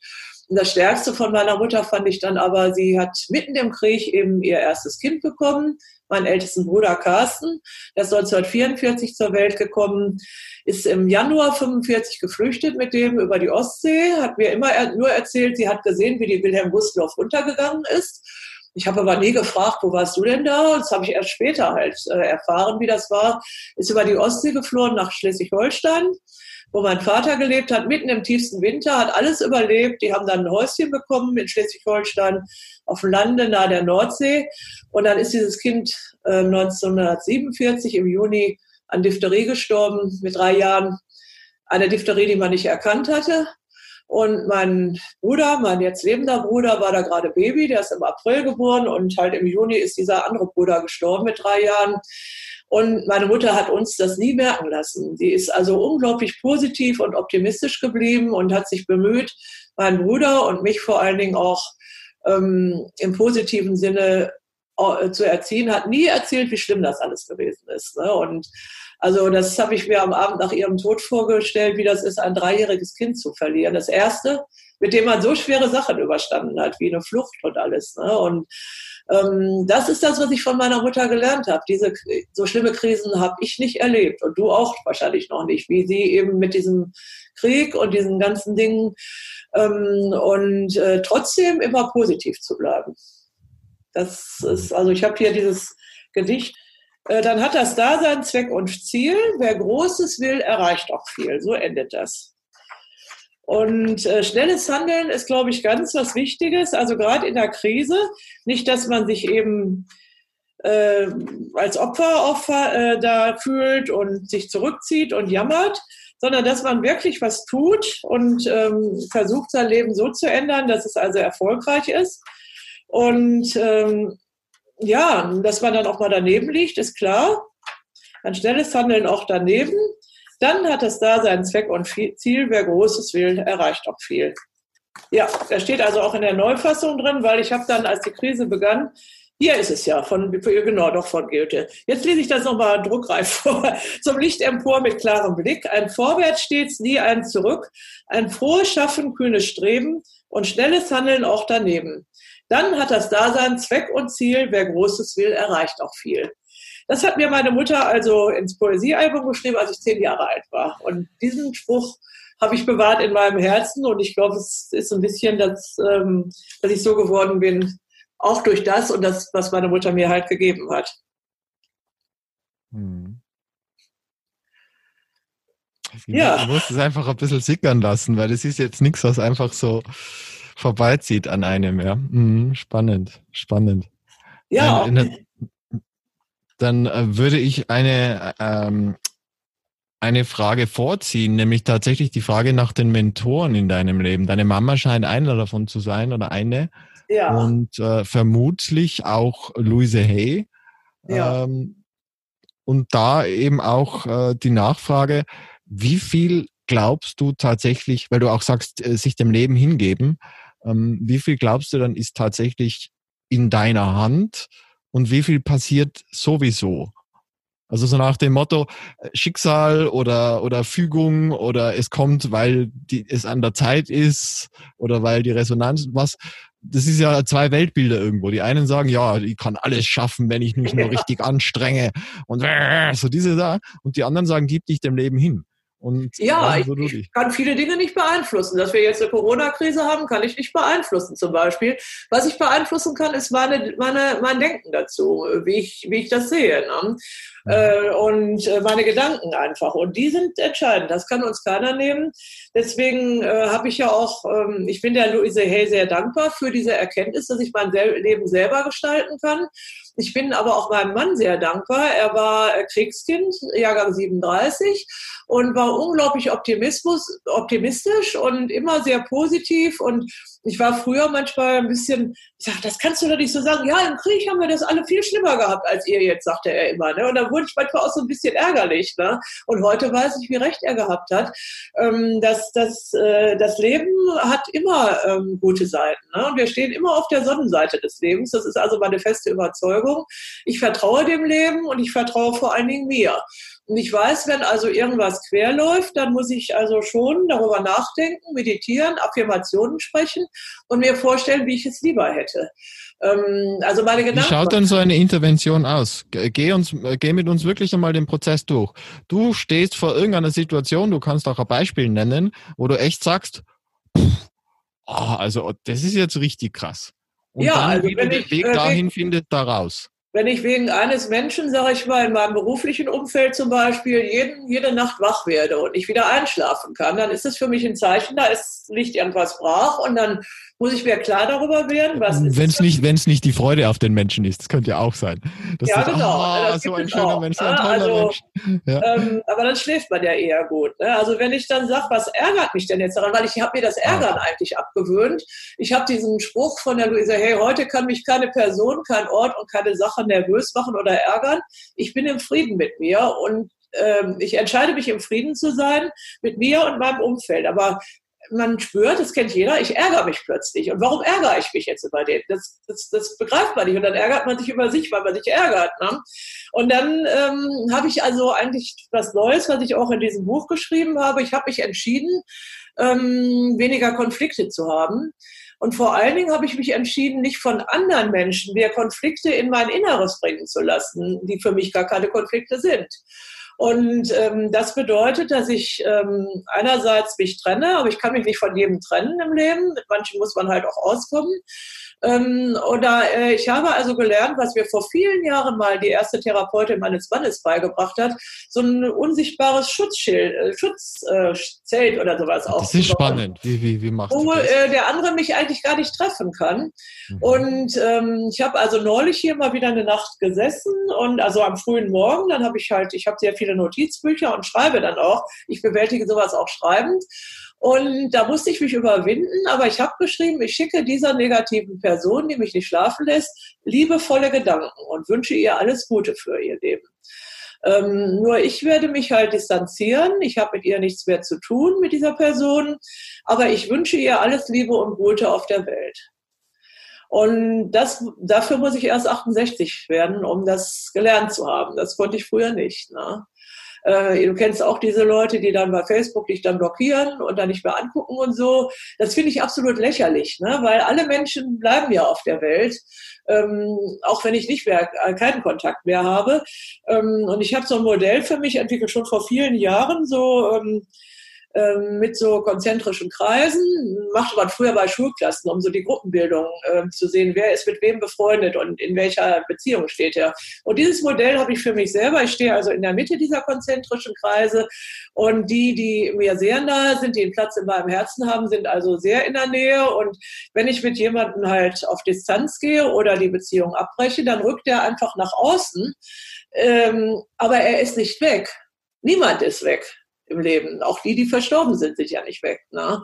das Stärkste von meiner Mutter fand ich dann aber, sie hat mitten im Krieg eben ihr erstes Kind bekommen, meinen ältesten Bruder Carsten. Der ist 1944 zur Welt gekommen, ist im Januar 45 geflüchtet mit dem über die Ostsee, hat mir immer nur erzählt, sie hat gesehen, wie die Wilhelm Gustloff runtergegangen ist. Ich habe aber nie gefragt, wo warst du denn da? Das habe ich erst später halt äh, erfahren, wie das war. Ist über die Ostsee geflohen nach Schleswig-Holstein wo mein Vater gelebt hat, mitten im tiefsten Winter, hat alles überlebt. Die haben dann ein Häuschen bekommen in Schleswig-Holstein auf dem Lande nahe der Nordsee. Und dann ist dieses Kind äh, 1947 im Juni an Diphtherie gestorben mit drei Jahren. Eine Diphtherie, die man nicht erkannt hatte. Und mein Bruder, mein jetzt lebender Bruder, war da gerade Baby, der ist im April geboren und halt im Juni ist dieser andere Bruder gestorben mit drei Jahren. Und meine Mutter hat uns das nie merken lassen. Sie ist also unglaublich positiv und optimistisch geblieben und hat sich bemüht, meinen Bruder und mich vor allen Dingen auch ähm, im positiven Sinne äh, zu erziehen, hat nie erzählt, wie schlimm das alles gewesen ist. Ne? Und also das habe ich mir am Abend nach ihrem Tod vorgestellt, wie das ist, ein dreijähriges Kind zu verlieren. Das erste, mit dem man so schwere Sachen überstanden hat, wie eine Flucht und alles. Ne? Und ähm, das ist das, was ich von meiner Mutter gelernt habe. Diese so schlimme Krisen habe ich nicht erlebt und du auch wahrscheinlich noch nicht, wie sie eben mit diesem Krieg und diesen ganzen Dingen ähm, und äh, trotzdem immer positiv zu bleiben. Das ist also ich habe hier dieses Gedicht. Äh, dann hat das Dasein Zweck und Ziel. Wer Großes will, erreicht auch viel. So endet das. Und äh, schnelles Handeln ist, glaube ich, ganz was Wichtiges. Also gerade in der Krise. Nicht, dass man sich eben äh, als Opfer, Opfer äh, da fühlt und sich zurückzieht und jammert, sondern dass man wirklich was tut und ähm, versucht, sein Leben so zu ändern, dass es also erfolgreich ist. Und ähm, ja, dass man dann auch mal daneben liegt, ist klar. Ein schnelles Handeln auch daneben. Dann hat es da seinen Zweck und Ziel. Wer Großes will, erreicht auch viel. Ja, da steht also auch in der Neufassung drin, weil ich habe dann, als die Krise begann, hier ist es ja, von, genau, doch von Goethe. Jetzt lese ich das nochmal druckreif vor. Zum Licht empor mit klarem Blick. Ein Vorwärts stets, nie ein Zurück. Ein frohes Schaffen, kühnes Streben und schnelles Handeln auch daneben. Dann hat das Dasein Zweck und Ziel. Wer Großes will, erreicht auch viel. Das hat mir meine Mutter also ins Poesiealbum geschrieben, als ich zehn Jahre alt war. Und diesen Spruch habe ich bewahrt in meinem Herzen und ich glaube, es ist ein bisschen, dass, ähm, dass ich so geworden bin, auch durch das und das, was meine Mutter mir halt gegeben hat. Hm. Ja. Du musst es einfach ein bisschen sickern lassen, weil es ist jetzt nichts, was einfach so vorbeizieht an einem. Ja. Mhm, spannend, spannend. Ja. In, in, dann äh, würde ich eine, ähm, eine Frage vorziehen, nämlich tatsächlich die Frage nach den Mentoren in deinem Leben. Deine Mama scheint einer davon zu sein oder eine. Ja. Und äh, vermutlich auch Louise Hay. Ja. Ähm, und da eben auch äh, die Nachfrage, wie viel glaubst du tatsächlich, weil du auch sagst, äh, sich dem Leben hingeben, ähm, wie viel glaubst du dann ist tatsächlich in deiner Hand und wie viel passiert sowieso? Also so nach dem Motto Schicksal oder, oder Fügung oder es kommt, weil die, es an der Zeit ist oder weil die Resonanz, was, das ist ja zwei Weltbilder irgendwo. Die einen sagen, ja, ich kann alles schaffen, wenn ich mich nur richtig anstrenge und so diese da. Und die anderen sagen, gib dich dem Leben hin. Und ja, ich, ich, kann viele Dinge nicht beeinflussen. Dass wir jetzt eine Corona-Krise haben, kann ich nicht beeinflussen zum Beispiel. Was ich beeinflussen kann, ist meine, meine, mein Denken dazu, wie ich, wie ich das sehe. Ne? Äh, und äh, meine Gedanken einfach. Und die sind entscheidend. Das kann uns keiner nehmen. Deswegen äh, habe ich ja auch, ähm, ich bin der Luise Hay sehr dankbar für diese Erkenntnis, dass ich mein Leben selber gestalten kann. Ich bin aber auch meinem Mann sehr dankbar. Er war äh, Kriegskind, Jahrgang 37 und war unglaublich optimistisch und immer sehr positiv und ich war früher manchmal ein bisschen, ich sag, das kannst du doch nicht so sagen. Ja, im Krieg haben wir das alle viel schlimmer gehabt als ihr jetzt, sagte er immer. Ne? Und da wurde ich manchmal auch so ein bisschen ärgerlich. Ne? Und heute weiß ich, wie recht er gehabt hat. Ähm, dass, dass, äh, das Leben hat immer ähm, gute Seiten. Ne? Und wir stehen immer auf der Sonnenseite des Lebens. Das ist also meine feste Überzeugung. Ich vertraue dem Leben und ich vertraue vor allen Dingen mir. Und ich weiß, wenn also irgendwas quer läuft, dann muss ich also schon darüber nachdenken, meditieren, Affirmationen sprechen und mir vorstellen, wie ich es lieber hätte. Ähm, also meine Gedanken. Wie schaut denn so eine Intervention aus? Geh, uns, geh mit uns wirklich einmal den Prozess durch. Du stehst vor irgendeiner Situation, du kannst auch ein Beispiel nennen, wo du echt sagst, pff, oh, also das ist jetzt richtig krass. Und ja, dann, also wie wenn du den Weg äh, dahin findest, da raus wenn ich wegen eines Menschen, sage ich mal, in meinem beruflichen Umfeld zum Beispiel, jeden, jede Nacht wach werde und nicht wieder einschlafen kann, dann ist es für mich ein Zeichen, da ist, liegt irgendwas brach und dann muss ich mir klar darüber werden, was ist Wenn es nicht, wenn es nicht die Freude auf den Menschen ist, das könnte ja auch sein. Das ja, ist, genau. Ah, so ein schöner auch. Mensch, so ein toller also, Mensch. Ja. Ähm, aber dann schläft man ja eher gut. Ne? Also wenn ich dann sage, was ärgert mich denn jetzt daran, weil ich habe mir das ah. Ärgern ah. eigentlich abgewöhnt. Ich habe diesen Spruch von der Luisa, hey, heute kann mich keine Person, kein Ort und keine Sache nervös machen oder ärgern. Ich bin im Frieden mit mir und ähm, ich entscheide mich im Frieden zu sein mit mir und meinem Umfeld. Aber man spürt, das kennt jeder, ich ärgere mich plötzlich. Und warum ärgere ich mich jetzt über den? Das, das, das begreift man nicht. Und dann ärgert man sich über sich, weil man sich ärgert. Ne? Und dann ähm, habe ich also eigentlich was Neues, was ich auch in diesem Buch geschrieben habe. Ich habe mich entschieden, ähm, weniger Konflikte zu haben. Und vor allen Dingen habe ich mich entschieden, nicht von anderen Menschen mehr Konflikte in mein Inneres bringen zu lassen, die für mich gar keine Konflikte sind. Und ähm, das bedeutet, dass ich ähm, einerseits mich trenne, aber ich kann mich nicht von jedem trennen im Leben. Mit manchen muss man halt auch auskommen. Ähm, oder äh, ich habe also gelernt, was mir vor vielen Jahren mal die erste Therapeutin meines Mannes beigebracht hat, so ein unsichtbares Schutzschild, äh, Schutzzelt äh, oder sowas auch. Das ist spannend. Wie, wie, wie machst wo, du das? Äh, der andere mich eigentlich gar nicht treffen kann. Mhm. Und ähm, ich habe also neulich hier mal wieder eine Nacht gesessen und also am frühen Morgen, dann habe ich halt, ich habe sehr viele Notizbücher und schreibe dann auch. Ich bewältige sowas auch schreibend. Und da musste ich mich überwinden, aber ich habe geschrieben, ich schicke dieser negativen Person, die mich nicht schlafen lässt, liebevolle Gedanken und wünsche ihr alles Gute für ihr Leben. Ähm, nur ich werde mich halt distanzieren. Ich habe mit ihr nichts mehr zu tun, mit dieser Person. Aber ich wünsche ihr alles Liebe und Gute auf der Welt. Und das, dafür muss ich erst 68 werden, um das gelernt zu haben. Das konnte ich früher nicht. Ne? Äh, du kennst auch diese Leute, die dann bei Facebook dich dann blockieren und dann nicht mehr angucken und so. Das finde ich absolut lächerlich, ne? weil alle Menschen bleiben ja auf der Welt. Ähm, auch wenn ich nicht mehr äh, keinen Kontakt mehr habe. Ähm, und ich habe so ein Modell für mich entwickelt schon vor vielen Jahren, so ähm, mit so konzentrischen Kreisen. Machte man früher bei Schulklassen, um so die Gruppenbildung äh, zu sehen, wer ist mit wem befreundet und in welcher Beziehung steht er. Und dieses Modell habe ich für mich selber. Ich stehe also in der Mitte dieser konzentrischen Kreise und die, die mir sehr nahe sind, die einen Platz in meinem Herzen haben, sind also sehr in der Nähe. Und wenn ich mit jemandem halt auf Distanz gehe oder die Beziehung abbreche, dann rückt er einfach nach außen. Ähm, aber er ist nicht weg. Niemand ist weg im Leben. Auch die, die verstorben sind, sind ja nicht weg. Ne?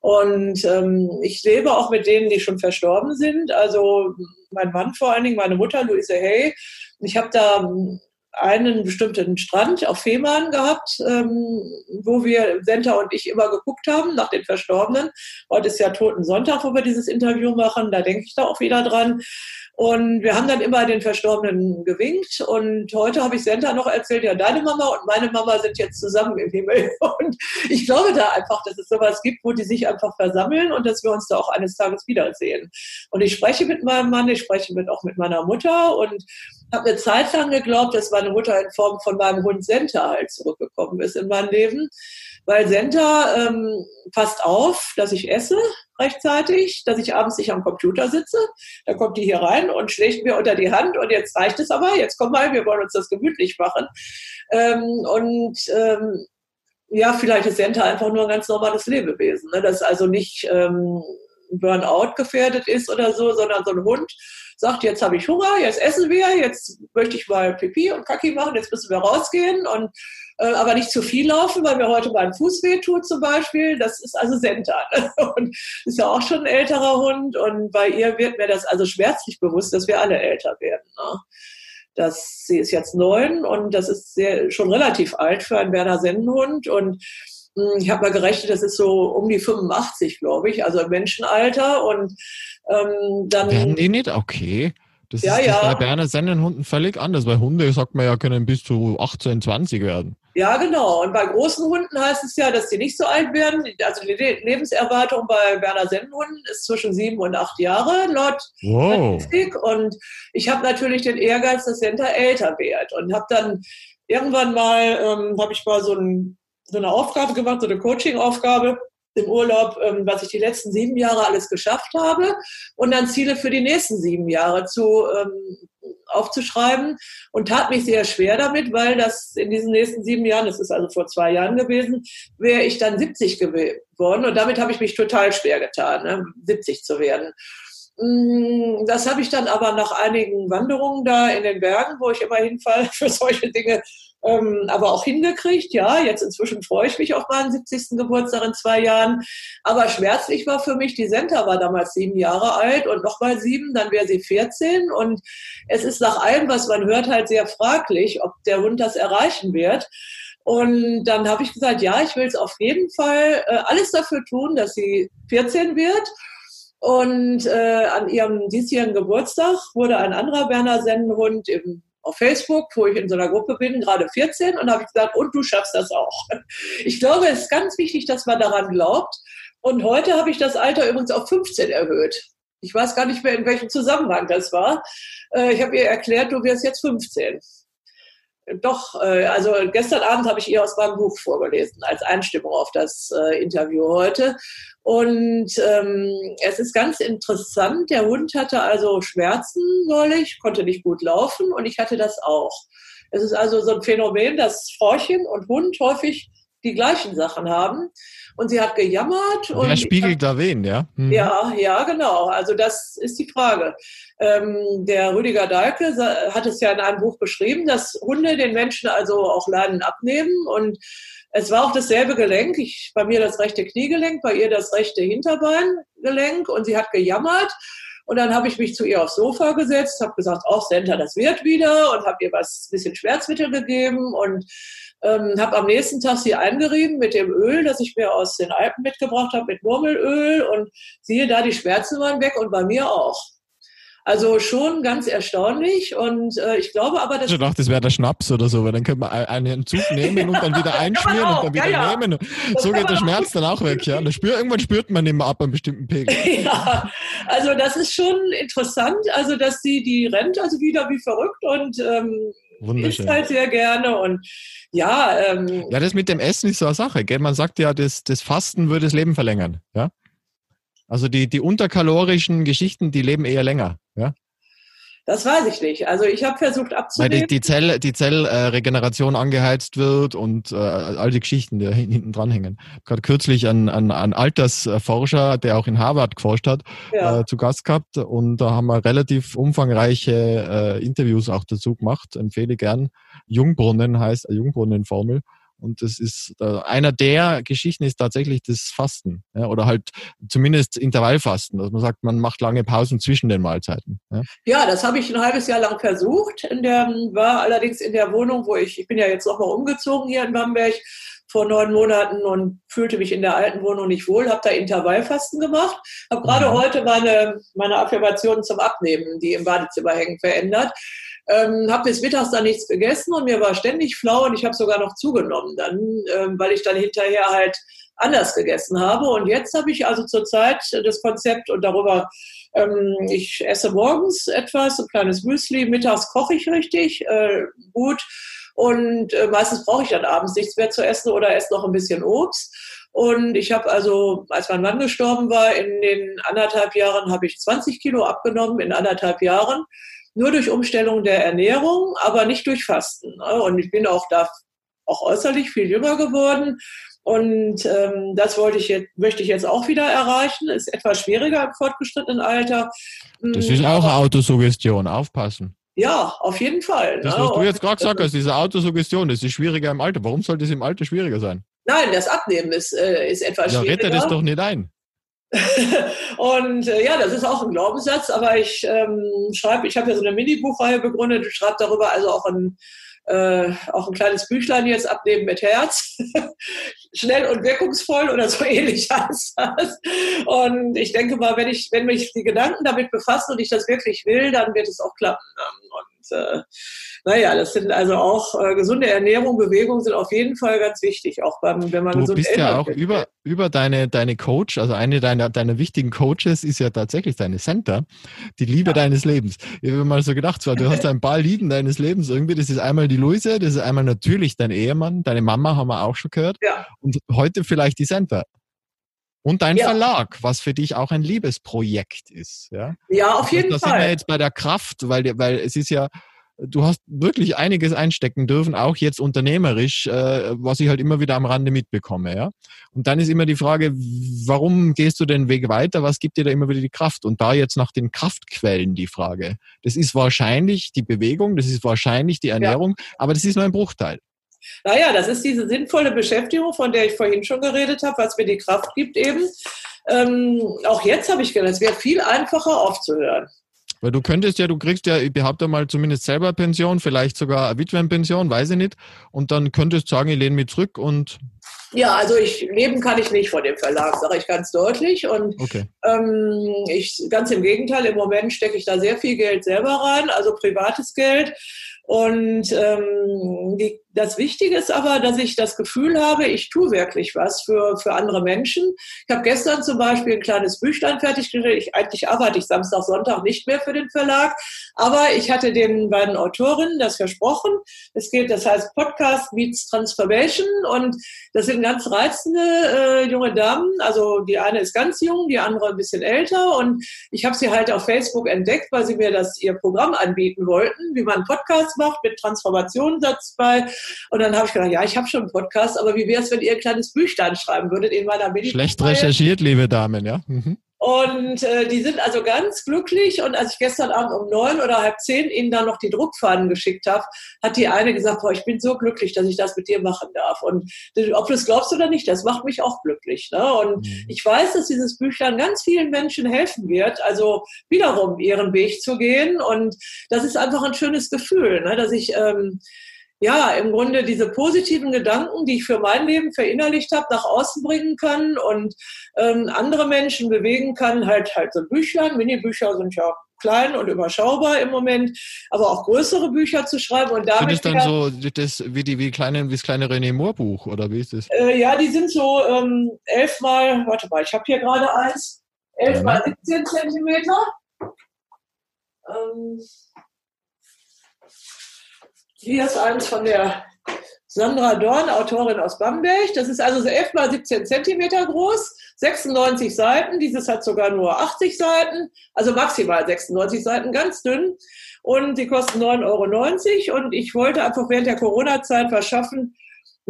Und ähm, ich lebe auch mit denen, die schon verstorben sind. Also mein Mann vor allen Dingen, meine Mutter, Luise Hay. Ich habe da einen bestimmten Strand auf Fehmarn gehabt, ähm, wo wir, Senta und ich, immer geguckt haben nach den Verstorbenen. Heute ist ja Toten Sonntag, wo wir dieses Interview machen. Da denke ich da auch wieder dran. Und wir haben dann immer den Verstorbenen gewinkt. Und heute habe ich Senta noch erzählt, ja, deine Mama und meine Mama sind jetzt zusammen im Himmel. Und ich glaube da einfach, dass es sowas gibt, wo die sich einfach versammeln und dass wir uns da auch eines Tages wiedersehen. Und ich spreche mit meinem Mann, ich spreche mit, auch mit meiner Mutter und habe eine Zeit lang geglaubt, dass meine Mutter in Form von meinem Hund Senta halt zurückgekommen ist in mein Leben. Weil Senta ähm, passt auf, dass ich esse rechtzeitig, dass ich abends nicht am Computer sitze. Da kommt die hier rein und schlägt mir unter die Hand und jetzt reicht es aber, jetzt komm mal, wir wollen uns das gemütlich machen. Ähm, und ähm, ja, vielleicht ist Senta einfach nur ein ganz normales Lebewesen, ne? das also nicht ähm, Burnout gefährdet ist oder so, sondern so ein Hund sagt, jetzt habe ich Hunger, jetzt essen wir, jetzt möchte ich mal Pipi und Kaki machen, jetzt müssen wir rausgehen und aber nicht zu viel laufen, weil mir heute mein Fuß weh tut zum Beispiel. Das ist also Senta. Und ist ja auch schon ein älterer Hund. Und bei ihr wird mir das also schmerzlich bewusst, dass wir alle älter werden. Ne? Das, sie ist jetzt neun und das ist sehr, schon relativ alt für einen Berner Sennenhund. Und hm, ich habe mal gerechnet, das ist so um die 85, glaube ich, also im Menschenalter. Und ähm, dann. Werden die nicht? Okay. Das ja, ist ja. bei Berner Sennenhunden völlig anders, weil Hunde, sagt man ja, können bis zu 18, 20 werden. Ja, genau. Und bei großen Hunden heißt es ja, dass die nicht so alt werden. Also die Lebenserwartung bei Berner Sennenhunden ist zwischen sieben und acht Jahre laut wow. Statistik. Und ich habe natürlich den Ehrgeiz, dass Senta älter wird. Und habe dann irgendwann mal, ähm, habe ich mal so, ein, so eine Aufgabe gemacht, so eine Coaching-Aufgabe im Urlaub, ähm, was ich die letzten sieben Jahre alles geschafft habe und dann Ziele für die nächsten sieben Jahre zu ähm, aufzuschreiben und tat mich sehr schwer damit, weil das in diesen nächsten sieben Jahren, das ist also vor zwei Jahren gewesen, wäre ich dann 70 geworden und damit habe ich mich total schwer getan, ne, 70 zu werden. Mm, das habe ich dann aber nach einigen Wanderungen da in den Bergen, wo ich immer hinfalle für solche Dinge, ähm, aber auch hingekriegt. Ja, jetzt inzwischen freue ich mich auf meinen 70. Geburtstag in zwei Jahren. Aber schmerzlich war für mich, die Senta war damals sieben Jahre alt und nochmal sieben, dann wäre sie 14. Und es ist nach allem, was man hört, halt sehr fraglich, ob der Hund das erreichen wird. Und dann habe ich gesagt, ja, ich will es auf jeden Fall äh, alles dafür tun, dass sie 14 wird. Und äh, an ihrem diesjährigen Geburtstag wurde ein anderer Berner Sennenhund im auf Facebook, wo ich in so einer Gruppe bin, gerade 14 und habe gesagt, und du schaffst das auch. Ich glaube, es ist ganz wichtig, dass man daran glaubt. Und heute habe ich das Alter übrigens auf 15 erhöht. Ich weiß gar nicht mehr, in welchem Zusammenhang das war. Äh, ich habe ihr erklärt, du wirst jetzt 15. Doch, äh, also gestern Abend habe ich ihr aus meinem Buch vorgelesen, als Einstimmung auf das äh, Interview heute. Und ähm, es ist ganz interessant, der Hund hatte also Schmerzen neulich, konnte nicht gut laufen und ich hatte das auch. Es ist also so ein Phänomen, dass Frauchen und Hund häufig die gleichen Sachen haben. Und sie hat gejammert. Wer spiegelt da wen, ja? Mhm. Ja, ja, genau. Also das ist die Frage. Ähm, der Rüdiger Dahlke hat es ja in einem Buch beschrieben, dass Hunde den Menschen also auch Leiden abnehmen und es war auch dasselbe Gelenk. Ich, bei mir das rechte Kniegelenk, bei ihr das rechte Hinterbeingelenk und sie hat gejammert. Und dann habe ich mich zu ihr aufs Sofa gesetzt, habe gesagt, auch Senta, das wird wieder und habe ihr was bisschen Schmerzmittel gegeben und ähm, habe am nächsten Tag sie eingerieben mit dem Öl, das ich mir aus den Alpen mitgebracht habe, mit Murmelöl und siehe da, die Schmerzen waren weg und bei mir auch. Also schon ganz erstaunlich und äh, ich glaube aber, dass... Ich dachte, das wäre der Schnaps oder so, weil dann könnte man einen Zug nehmen und dann wieder einschmieren und dann wieder ja, nehmen. so geht der Schmerz dann auch weg. Ja. Spür, irgendwann spürt man immer ab einem bestimmten Pegel. ja, also das ist schon interessant, also dass sie, die rennt also wieder wie verrückt und ähm, Wunderschön. isst halt sehr gerne und ja. Ähm, ja, das mit dem Essen ist so eine Sache. Gell? Man sagt ja, das, das Fasten würde das Leben verlängern. Ja? Also die, die unterkalorischen Geschichten, die leben eher länger. Ja? Das weiß ich nicht. Also ich habe versucht abzunehmen. Weil die, die, Zell, die Zellregeneration angeheizt wird und äh, all die Geschichten, die hinten dranhängen. Gerade kürzlich ein, ein, ein Altersforscher, der auch in Harvard geforscht hat, ja. äh, zu Gast gehabt und da haben wir relativ umfangreiche äh, Interviews auch dazu gemacht. Empfehle gern. Jungbrunnen heißt, äh, Jungbrunnenformel. Und das ist äh, einer der Geschichten ist tatsächlich das Fasten ja, oder halt zumindest Intervallfasten, dass man sagt, man macht lange Pausen zwischen den Mahlzeiten. Ja, ja das habe ich ein halbes Jahr lang versucht. In der, war allerdings in der Wohnung, wo ich, ich bin ja jetzt nochmal umgezogen hier in Bamberg, vor neun Monaten und fühlte mich in der alten Wohnung nicht wohl, habe da Intervallfasten gemacht, habe gerade mhm. heute meine, meine Affirmationen zum Abnehmen, die im Badezimmer hängen, verändert. Ähm, habe bis mittags dann nichts gegessen und mir war ständig flau und ich habe sogar noch zugenommen dann, ähm, weil ich dann hinterher halt anders gegessen habe. Und jetzt habe ich also zurzeit das Konzept und darüber, ähm, ich esse morgens etwas, ein kleines Müsli, mittags koche ich richtig äh, gut und äh, meistens brauche ich dann abends nichts mehr zu essen oder esse noch ein bisschen Obst. Und ich habe also, als mein Mann gestorben war, in den anderthalb Jahren habe ich 20 Kilo abgenommen, in anderthalb Jahren. Nur durch Umstellung der Ernährung, aber nicht durch Fasten. Ne? Und ich bin auch da auch äußerlich viel jünger geworden. Und ähm, das wollte ich jetzt, möchte ich jetzt auch wieder erreichen. Ist etwas schwieriger im fortgeschrittenen Alter. Das ist auch Autosuggestion, aufpassen. Ja, auf jeden Fall. Das, ne? was du jetzt gerade gesagt hast, diese Autosuggestion, das ist schwieriger im Alter. Warum sollte es im Alter schwieriger sein? Nein, das Abnehmen ist, äh, ist etwas ja, schwieriger. Ja, rette das doch nicht ein. und äh, ja, das ist auch ein Glaubenssatz, aber ich ähm, schreibe, ich habe ja so eine Mini-Buchreihe begründet, ich schreibe darüber also auch ein äh, auch ein kleines Büchlein jetzt abnehmen mit Herz. Schnell und wirkungsvoll oder so ähnlich heißt das. Und ich denke mal, wenn ich, wenn mich die Gedanken damit befassen und ich das wirklich will, dann wird es auch klappen. Und äh, naja, das sind also auch äh, gesunde Ernährung, Bewegung sind auf jeden Fall ganz wichtig, auch beim, wenn man du gesund bist ja auch wird. über über deine deine Coach, also eine deiner deiner wichtigen Coaches ist ja tatsächlich deine Center, die Liebe ja. deines Lebens. Ich habe mal so gedacht, zwar du hast ein paar Lieben deines Lebens irgendwie. Das ist einmal die Luise, das ist einmal natürlich dein Ehemann, deine Mama haben wir auch schon gehört, ja. und heute vielleicht die Center. Und dein ja. Verlag, was für dich auch ein Liebesprojekt ist. Ja, ja auf jeden Fall. Da sind wir jetzt bei der Kraft, weil, weil es ist ja, du hast wirklich einiges einstecken dürfen, auch jetzt unternehmerisch, äh, was ich halt immer wieder am Rande mitbekomme. Ja? Und dann ist immer die Frage, warum gehst du den Weg weiter? Was gibt dir da immer wieder die Kraft? Und da jetzt nach den Kraftquellen die Frage. Das ist wahrscheinlich die Bewegung, das ist wahrscheinlich die Ernährung, ja. aber das ist nur ein Bruchteil. Naja, das ist diese sinnvolle Beschäftigung, von der ich vorhin schon geredet habe, was mir die Kraft gibt eben. Ähm, auch jetzt habe ich gedacht, es wäre viel einfacher aufzuhören. Weil du könntest ja, du kriegst ja, ich behaupte mal, zumindest selber Pension, vielleicht sogar eine Witwenpension, weiß ich nicht. Und dann könntest du sagen, ich lehne mich zurück und. Ja, also ich leben kann ich nicht von dem Verlag, sage ich ganz deutlich. Und okay. ähm, ich ganz im Gegenteil, im Moment stecke ich da sehr viel Geld selber rein, also privates Geld. Und ähm, die, das Wichtige ist aber, dass ich das Gefühl habe, ich tue wirklich was für, für andere Menschen. Ich habe gestern zum Beispiel ein kleines Büchlein fertiggestellt. Ich, eigentlich arbeite ich Samstag, Sonntag nicht mehr für den Verlag, aber ich hatte den beiden Autorinnen das versprochen. Es geht, das heißt Podcast meets Transformation und das sind ganz reizende äh, junge Damen. Also die eine ist ganz jung, die andere ein bisschen älter und ich habe sie halt auf Facebook entdeckt, weil sie mir das ihr Programm anbieten wollten, wie man Podcast macht mit Transformationssatz bei. Und dann habe ich gedacht, ja, ich habe schon einen Podcast, aber wie wäre es, wenn ihr ein kleines Büchlein schreiben würdet in meiner Mini Schlecht recherchiert, liebe Damen, ja. Mhm. Und äh, die sind also ganz glücklich. Und als ich gestern Abend um neun oder halb zehn ihnen dann noch die Druckfahnen geschickt habe, hat die eine gesagt, boah, ich bin so glücklich, dass ich das mit dir machen darf. Und ob du es glaubst oder nicht, das macht mich auch glücklich. Ne? Und mhm. ich weiß, dass dieses Büchlein ganz vielen Menschen helfen wird, also wiederum ihren Weg zu gehen. Und das ist einfach ein schönes Gefühl, ne? dass ich ähm, ja, im Grunde diese positiven Gedanken, die ich für mein Leben verinnerlicht habe, nach außen bringen kann und ähm, andere Menschen bewegen kann, halt halt so Büchlein, Mini-Bücher sind ja klein und überschaubar im Moment, aber auch größere Bücher zu schreiben und damit. Sind das dann so das, wie die wie kleine wie das kleine René Moore Buch oder wie ist das? Äh, ja, die sind so ähm, elf mal, warte mal, ich habe hier gerade eins, elf ja, mal 17 Zentimeter. Ähm, hier ist eins von der Sandra Dorn, Autorin aus Bamberg. Das ist also so 11 mal 17 Zentimeter groß, 96 Seiten. Dieses hat sogar nur 80 Seiten, also maximal 96 Seiten, ganz dünn. Und die kosten 9,90 Euro. Und ich wollte einfach während der Corona-Zeit was schaffen, und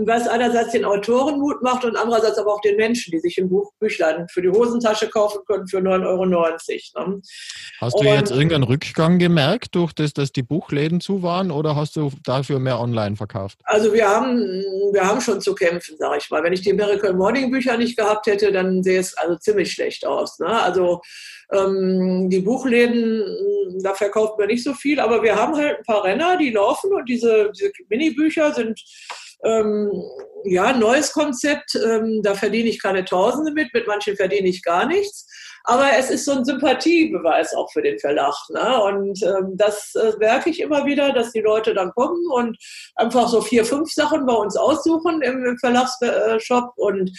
was einerseits den Autoren Mut macht und andererseits aber auch den Menschen, die sich ein Buch, Büchlein für die Hosentasche kaufen können für 9,90 Euro. Ne? Hast und, du jetzt irgendeinen Rückgang gemerkt, durch das, dass die Buchläden zu waren oder hast du dafür mehr online verkauft? Also wir haben, wir haben schon zu kämpfen, sage ich mal. Wenn ich die Miracle Morning Bücher nicht gehabt hätte, dann sähe es also ziemlich schlecht aus. Ne? Also ähm, die Buchläden, da verkauft man nicht so viel, aber wir haben halt ein paar Renner, die laufen und diese, diese Mini-Bücher sind ähm, ja, neues Konzept. Ähm, da verdiene ich keine Tausende mit, mit manchen verdiene ich gar nichts. Aber es ist so ein Sympathiebeweis auch für den Verlag. Ne? Und ähm, das äh, merke ich immer wieder, dass die Leute dann kommen und einfach so vier, fünf Sachen bei uns aussuchen im, im Verlagsshop. Und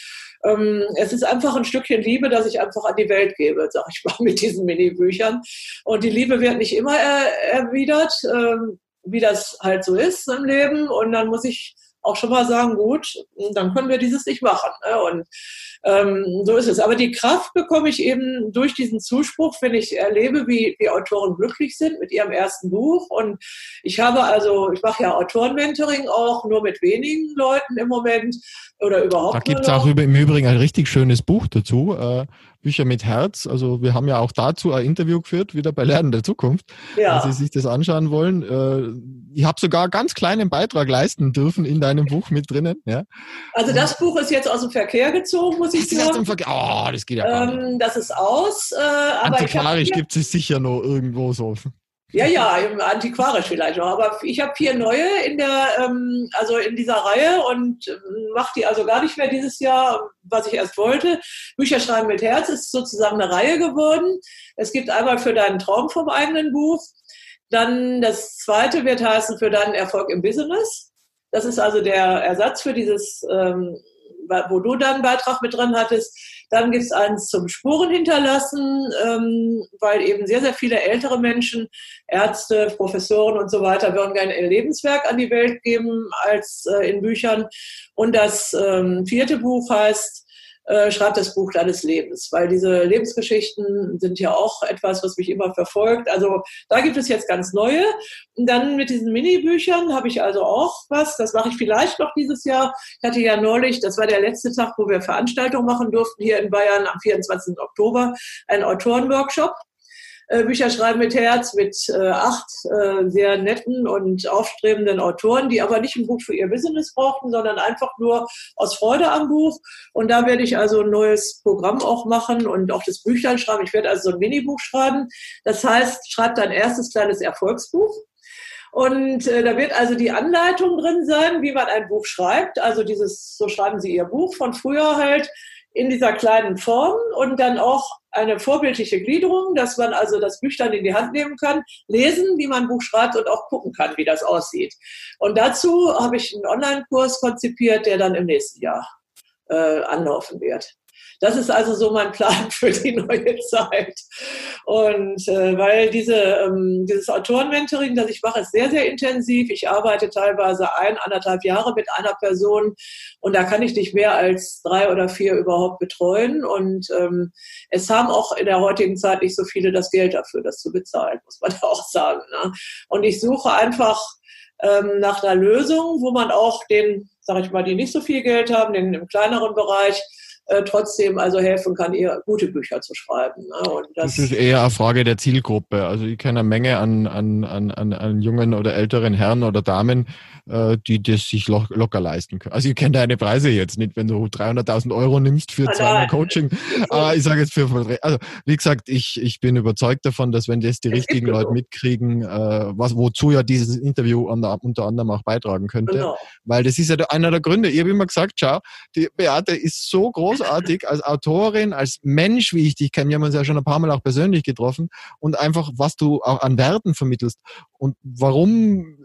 ähm, es ist einfach ein Stückchen Liebe, das ich einfach an die Welt gebe, sag ich mal, mit diesen Mini-Büchern. Und die Liebe wird nicht immer er erwidert, ähm, wie das halt so ist im Leben. Und dann muss ich auch schon mal sagen, gut, dann können wir dieses nicht machen. Ne? Und ähm, so ist es. Aber die Kraft bekomme ich eben durch diesen Zuspruch, wenn ich erlebe, wie die Autoren glücklich sind mit ihrem ersten Buch. Und ich habe also, ich mache ja Autorenmentoring auch nur mit wenigen Leuten im Moment oder überhaupt. Da gibt es auch im Übrigen ein richtig schönes Buch dazu. Äh, Bücher mit Herz. Also wir haben ja auch dazu ein Interview geführt, wieder bei Lernen der Zukunft, ja. wenn Sie sich das anschauen wollen. Äh, ich habe sogar ganz kleinen Beitrag leisten dürfen in deinem Buch mit drinnen. Ja. Also das Buch ist jetzt aus dem Verkehr gezogen, muss ich sagen. Aus dem Verkehr? Oh, das geht ja gar nicht. Ähm, das ist aus. Äh, Antiquarisch gibt es sicher noch irgendwo so. Ja, ja, antiquarisch vielleicht noch. Aber ich habe vier neue in der, ähm, also in dieser Reihe und ähm, mache die also gar nicht mehr dieses Jahr, was ich erst wollte. Bücher schreiben mit Herz ist sozusagen eine Reihe geworden. Es gibt einmal für deinen Traum vom eigenen Buch. Dann das zweite wird heißen für deinen Erfolg im Business. Das ist also der Ersatz für dieses, ähm, wo du dann einen Beitrag mit drin hattest dann gibt es eins zum Spuren hinterlassen, ähm, weil eben sehr, sehr viele ältere Menschen, Ärzte, Professoren und so weiter, würden gerne ihr Lebenswerk an die Welt geben als äh, in Büchern. Und das ähm, vierte Buch heißt äh, schreib das Buch deines Lebens, weil diese Lebensgeschichten sind ja auch etwas, was mich immer verfolgt. Also da gibt es jetzt ganz neue. Und dann mit diesen Mini-Büchern habe ich also auch was. Das mache ich vielleicht noch dieses Jahr. Ich hatte ja neulich, das war der letzte Tag, wo wir Veranstaltungen machen durften hier in Bayern am 24. Oktober, einen Autorenworkshop. Äh, Bücher schreiben mit Herz mit äh, acht äh, sehr netten und aufstrebenden Autoren, die aber nicht ein Buch für ihr Business brauchten, sondern einfach nur aus Freude am Buch. Und da werde ich also ein neues Programm auch machen und auch das Büchlein schreiben. Ich werde also so ein Minibuch schreiben. Das heißt, schreibt dein erstes kleines Erfolgsbuch. Und äh, da wird also die Anleitung drin sein, wie man ein Buch schreibt. Also dieses, so schreiben Sie Ihr Buch von früher halt in dieser kleinen Form und dann auch eine vorbildliche Gliederung, dass man also das Büchlein in die Hand nehmen kann, lesen, wie man ein Buch schreibt und auch gucken kann, wie das aussieht. Und dazu habe ich einen Online-Kurs konzipiert, der dann im nächsten Jahr äh, anlaufen wird. Das ist also so mein Plan für die neue Zeit. Und äh, weil diese, ähm, dieses Autorenmentoring, das ich mache, ist sehr, sehr intensiv. Ich arbeite teilweise ein, anderthalb Jahre mit einer Person und da kann ich nicht mehr als drei oder vier überhaupt betreuen. Und ähm, es haben auch in der heutigen Zeit nicht so viele das Geld dafür, das zu bezahlen, muss man auch sagen. Ne? Und ich suche einfach ähm, nach einer Lösung, wo man auch den, sage ich mal, die nicht so viel Geld haben, den im kleineren Bereich, äh, trotzdem also helfen kann, ihr gute Bücher zu schreiben. Ne? Und das, das ist eher eine Frage der Zielgruppe. Also ich kenne eine Menge an, an, an, an jungen oder älteren Herren oder Damen, äh, die das sich lo locker leisten können. Also ich kenne deine Preise jetzt nicht, wenn du 300.000 Euro nimmst für ah, zweimal Coaching. Aber ich sage jetzt für, also wie gesagt, ich, ich bin überzeugt davon, dass wenn das die es richtigen Leute mitkriegen, äh, was, wozu ja dieses Interview unter, unter anderem auch beitragen könnte. Genau. Weil das ist ja einer der Gründe. Ich habe immer gesagt, schau, die Beate ist so großartig als Autorin, als Mensch, wie ich dich kenne. Wir haben uns ja schon ein paar Mal auch persönlich getroffen und einfach, was du auch an Werten vermittelst und warum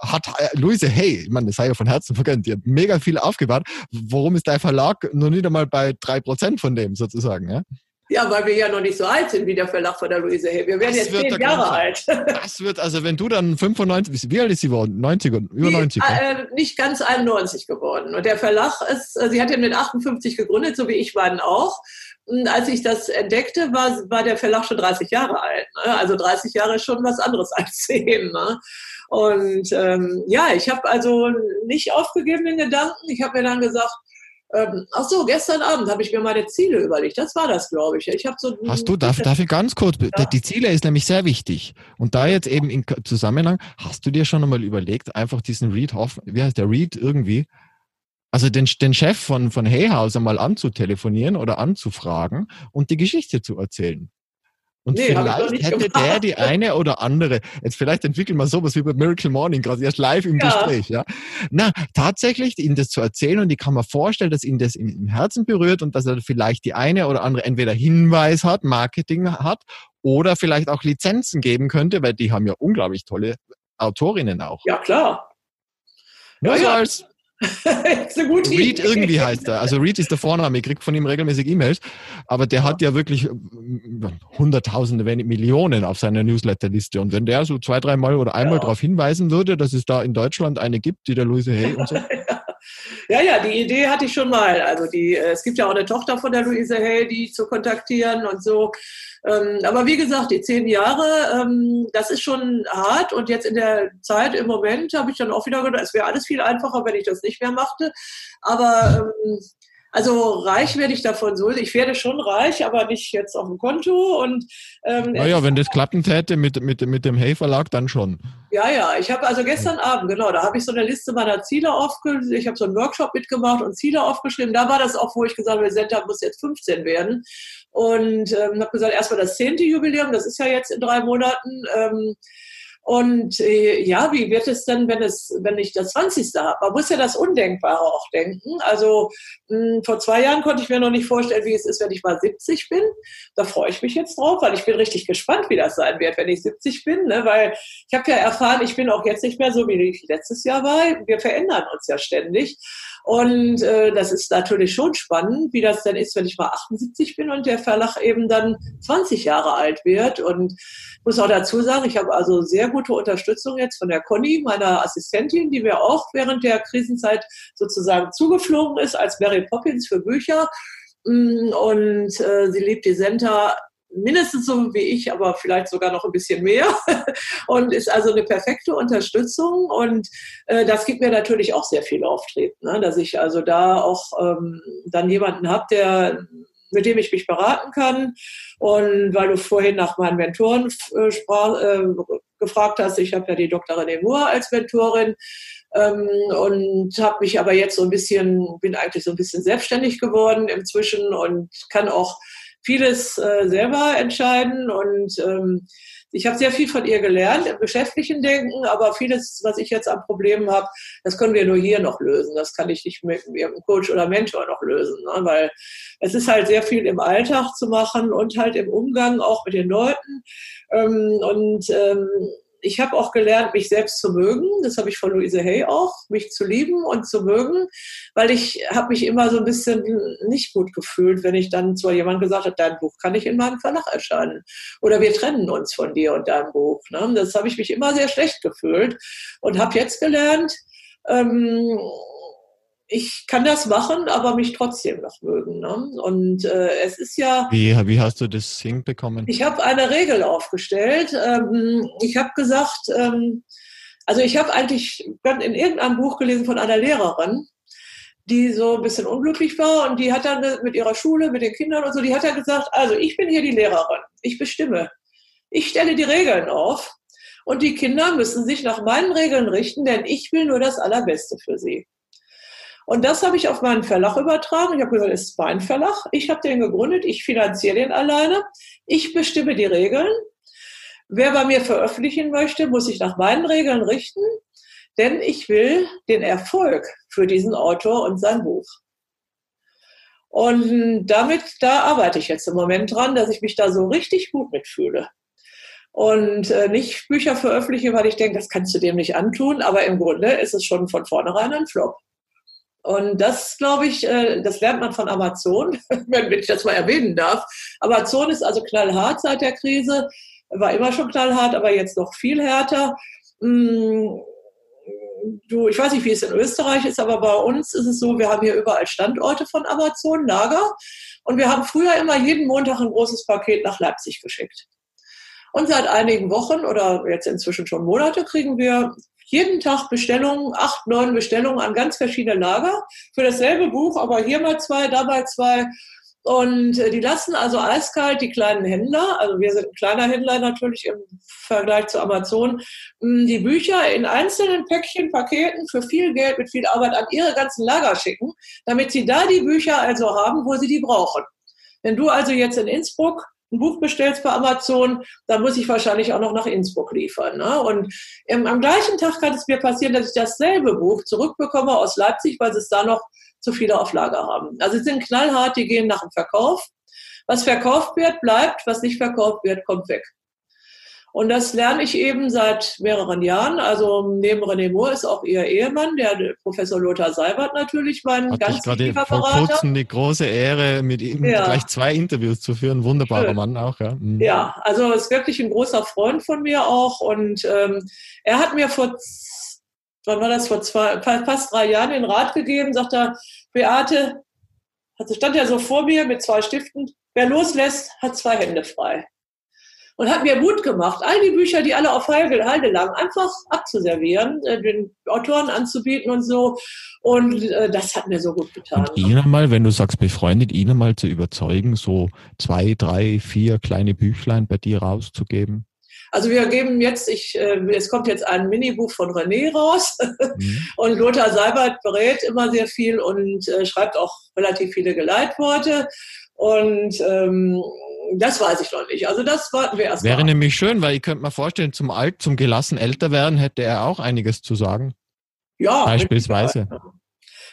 hat äh, Luise Hey, ich meine, das sei ja von Herzen vergönnt, die hat mega viel aufgebaut. Warum ist dein Verlag noch nicht einmal bei drei Prozent von dem sozusagen? Ja? Ja, weil wir ja noch nicht so alt sind wie der Verlag von der Luise Hey. Wir werden das jetzt zehn Jahre alt. Das wird, also wenn du dann 95, wie alt ist sie geworden? 90, über 90? Äh, nicht ganz 91 geworden. Und der Verlag ist, äh, sie hat ihn mit 58 gegründet, so wie ich beiden auch. Und als ich das entdeckte, war, war der Verlag schon 30 Jahre alt. Ne? Also 30 Jahre ist schon was anderes als 10. Ne? Und ähm, ja, ich habe also nicht aufgegeben den Gedanken. Ich habe mir dann gesagt, ähm, ach so, gestern Abend habe ich mir meine Ziele überlegt. Das war das, glaube ich. Ich habe so. Hast du, darf, darf ich ganz kurz, ja. die Ziele ist nämlich sehr wichtig. Und da jetzt eben im Zusammenhang, hast du dir schon einmal überlegt, einfach diesen Reed Hoffman, wie heißt der Reed irgendwie, also den, den Chef von, von Hayhauser mal anzutelefonieren oder anzufragen und die Geschichte zu erzählen? Und nee, vielleicht hätte gemacht. der die eine oder andere, jetzt vielleicht entwickeln wir sowas wie bei Miracle Morning, gerade erst live im ja. Gespräch, ja. Na, tatsächlich, ihnen das zu erzählen und ich kann mir vorstellen, dass ihn das im Herzen berührt und dass er vielleicht die eine oder andere entweder Hinweis hat, Marketing hat oder vielleicht auch Lizenzen geben könnte, weil die haben ja unglaublich tolle Autorinnen auch. Ja, klar. Ja, ja. als Reed irgendwie heißt er. Also Reed ist der Vorname. Ich kriege von ihm regelmäßig E-Mails. Aber der hat ja wirklich äh, Hunderttausende, wenn nicht Millionen auf seiner Newsletterliste. Und wenn der so zwei, dreimal oder einmal ja. darauf hinweisen würde, dass es da in Deutschland eine gibt, die der Luise Hay und so. Ja, ja, die Idee hatte ich schon mal. Also die, äh, es gibt ja auch eine Tochter von der Luise Hay, die zu kontaktieren und so. Ähm, aber wie gesagt, die zehn Jahre, ähm, das ist schon hart. Und jetzt in der Zeit im Moment habe ich dann auch wieder gedacht, es wäre alles viel einfacher, wenn ich das nicht mehr machte. Aber ähm, also reich werde ich davon so. Ich werde schon reich, aber nicht jetzt auf dem Konto. Und ähm, naja, wenn das klappen täte mit, mit, mit dem Hey-Verlag, dann schon. Ja, ja. Ich habe also gestern Abend, genau, da habe ich so eine Liste meiner Ziele aufgeschrieben. Ich habe so einen Workshop mitgemacht und Ziele aufgeschrieben. Da war das auch, wo ich gesagt habe, Senta muss jetzt 15 werden. Und ähm, habe gesagt, erstmal das zehnte Jubiläum, das ist ja jetzt in drei Monaten. Ähm, und äh, ja, wie wird es denn, wenn es, wenn ich das 20. habe? Man muss ja das Undenkbare auch denken. Also mh, hm, vor zwei Jahren konnte ich mir noch nicht vorstellen, wie es ist, wenn ich mal 70 bin. Da freue ich mich jetzt drauf, weil ich bin richtig gespannt, wie das sein wird, wenn ich 70 bin. Ne? Weil ich habe ja erfahren, ich bin auch jetzt nicht mehr so, wie ich letztes Jahr war. Wir verändern uns ja ständig. Und äh, das ist natürlich schon spannend, wie das denn ist, wenn ich mal 78 bin und der Verlag eben dann 20 Jahre alt wird. Und muss auch dazu sagen, ich habe also sehr gute Unterstützung jetzt von der Conny, meiner Assistentin, die mir auch während der Krisenzeit sozusagen zugeflogen ist als Mary Poppins für Bücher. Mm, und äh, sie liebt die Senta mindestens so wie ich, aber vielleicht sogar noch ein bisschen mehr und ist also eine perfekte Unterstützung und äh, das gibt mir natürlich auch sehr viel Auftrieb, ne? dass ich also da auch ähm, dann jemanden habe, der mit dem ich mich beraten kann und weil du vorhin nach meinen Mentoren äh, sprach, äh, gefragt hast, ich habe ja die Dr. René als Mentorin ähm, und habe mich aber jetzt so ein bisschen, bin eigentlich so ein bisschen selbstständig geworden inzwischen und kann auch vieles äh, selber entscheiden und ähm, ich habe sehr viel von ihr gelernt im geschäftlichen Denken, aber vieles, was ich jetzt an Problemen habe, das können wir nur hier noch lösen. Das kann ich nicht mit einem Coach oder Mentor noch lösen, ne? weil es ist halt sehr viel im Alltag zu machen und halt im Umgang auch mit den Leuten. Ähm, und ähm, ich habe auch gelernt, mich selbst zu mögen. Das habe ich von Louise Hay auch, mich zu lieben und zu mögen, weil ich habe mich immer so ein bisschen nicht gut gefühlt, wenn ich dann zu jemandem gesagt habe, dein Buch kann nicht in meinem Verlag erscheinen. Oder wir trennen uns von dir und deinem Buch. Ne? Das habe ich mich immer sehr schlecht gefühlt und habe jetzt gelernt, ähm, ich kann das machen, aber mich trotzdem noch mögen. Ne? Und äh, es ist ja. Wie, wie hast du das hinbekommen? Ich habe eine Regel aufgestellt. Ähm, ich habe gesagt, ähm, also ich habe eigentlich in irgendeinem Buch gelesen von einer Lehrerin, die so ein bisschen unglücklich war und die hat dann mit ihrer Schule, mit den Kindern und so, die hat dann gesagt, also ich bin hier die Lehrerin, ich bestimme. Ich stelle die Regeln auf und die Kinder müssen sich nach meinen Regeln richten, denn ich will nur das Allerbeste für sie. Und das habe ich auf meinen Verlag übertragen. Ich habe gesagt, es ist mein Verlag. Ich habe den gegründet. Ich finanziere den alleine. Ich bestimme die Regeln. Wer bei mir veröffentlichen möchte, muss sich nach meinen Regeln richten, denn ich will den Erfolg für diesen Autor und sein Buch. Und damit, da arbeite ich jetzt im Moment dran, dass ich mich da so richtig gut mitfühle. Und äh, nicht Bücher veröffentliche, weil ich denke, das kannst du dem nicht antun, aber im Grunde ist es schon von vornherein ein Flop. Und das, glaube ich, äh, das lernt man von Amazon, wenn ich das mal erwähnen darf. Amazon ist also knallhart seit der Krise, war immer schon knallhart, aber jetzt noch viel härter. Mm, du, ich weiß nicht, wie es in Österreich ist, aber bei uns ist es so, wir haben hier überall Standorte von Amazon, Lager. Und wir haben früher immer jeden Montag ein großes Paket nach Leipzig geschickt. Und seit einigen Wochen oder jetzt inzwischen schon Monate kriegen wir jeden Tag Bestellungen, acht, neun Bestellungen an ganz verschiedene Lager für dasselbe Buch, aber hier mal zwei, da mal zwei. Und äh, die lassen also eiskalt die kleinen Händler, also wir sind ein kleiner Händler natürlich im Vergleich zu Amazon, die Bücher in einzelnen Päckchen, Paketen für viel Geld, mit viel Arbeit an ihre ganzen Lager schicken, damit sie da die Bücher also haben, wo sie die brauchen. Wenn du also jetzt in Innsbruck ein Buch bestellst bei Amazon, dann muss ich wahrscheinlich auch noch nach Innsbruck liefern. Ne? Und ähm, am gleichen Tag kann es mir passieren, dass ich dasselbe Buch zurückbekomme aus Leipzig, weil sie es da noch zu viele auf Lager haben. Also sie sind knallhart, die gehen nach dem Verkauf. Was verkauft wird, bleibt, was nicht verkauft wird, kommt weg. Und das lerne ich eben seit mehreren Jahren. Also neben René Moore ist auch ihr Ehemann, der Professor Lothar Seibert natürlich mein Hat ganz gerade vor kurzem die große Ehre, mit ihm ja. gleich zwei Interviews zu führen. Wunderbarer Schön. Mann auch, ja. Mhm. Ja, also ist wirklich ein großer Freund von mir auch. Und ähm, er hat mir vor, wann war das, vor zwei, fast drei Jahren den Rat gegeben, sagt er, Beate, also stand ja so vor mir mit zwei Stiften, wer loslässt, hat zwei Hände frei und hat mir Mut gemacht, all die Bücher, die alle auf Halde, Halde lagen, einfach abzuservieren, äh, den Autoren anzubieten und so. Und äh, das hat mir so gut getan. Und Ihnen mal, wenn du sagst befreundet, Ihnen mal zu überzeugen, so zwei, drei, vier kleine Büchlein bei dir rauszugeben? Also wir geben jetzt, ich, äh, es kommt jetzt ein Minibuch von René raus mhm. und Lothar Seibert berät immer sehr viel und äh, schreibt auch relativ viele Geleitworte. Und ähm, das weiß ich noch nicht. Also das warten wir erst Wäre mal. nämlich schön, weil ich könnte mir vorstellen, zum alt, zum gelassen älter werden, hätte er auch einiges zu sagen. Ja. Beispielsweise.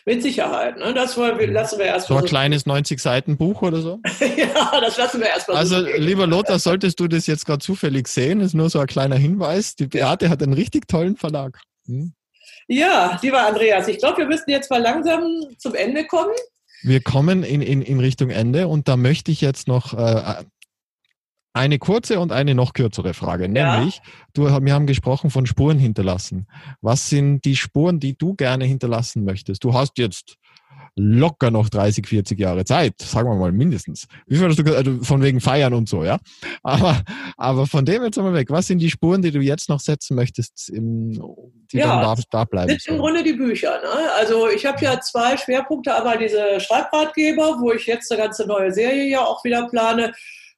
Mit Sicherheit. Ne? Das wir, lassen wir erstmal. So ein so kleines 90-Seiten-Buch oder so? ja, das lassen wir erstmal. Also, so lieber Lothar, solltest du das jetzt gerade zufällig sehen, ist nur so ein kleiner Hinweis. Die Beate hat einen richtig tollen Verlag. Hm? Ja, lieber Andreas, ich glaube, wir müssen jetzt mal langsam zum Ende kommen. Wir kommen in, in, in Richtung Ende und da möchte ich jetzt noch äh, eine kurze und eine noch kürzere Frage. Nämlich, ja. du, wir haben gesprochen von Spuren hinterlassen. Was sind die Spuren, die du gerne hinterlassen möchtest? Du hast jetzt locker noch 30, 40 Jahre Zeit, sagen wir mal mindestens. Wie viel hast du also von wegen Feiern und so, ja? Aber, aber von dem jetzt einmal weg. Was sind die Spuren, die du jetzt noch setzen möchtest, im, die ja, dann da, da bleiben? Das sind im Grunde die Bücher. Ne? Also ich habe ja zwei Schwerpunkte, aber diese Schreibratgeber, wo ich jetzt eine ganze neue Serie ja auch wieder plane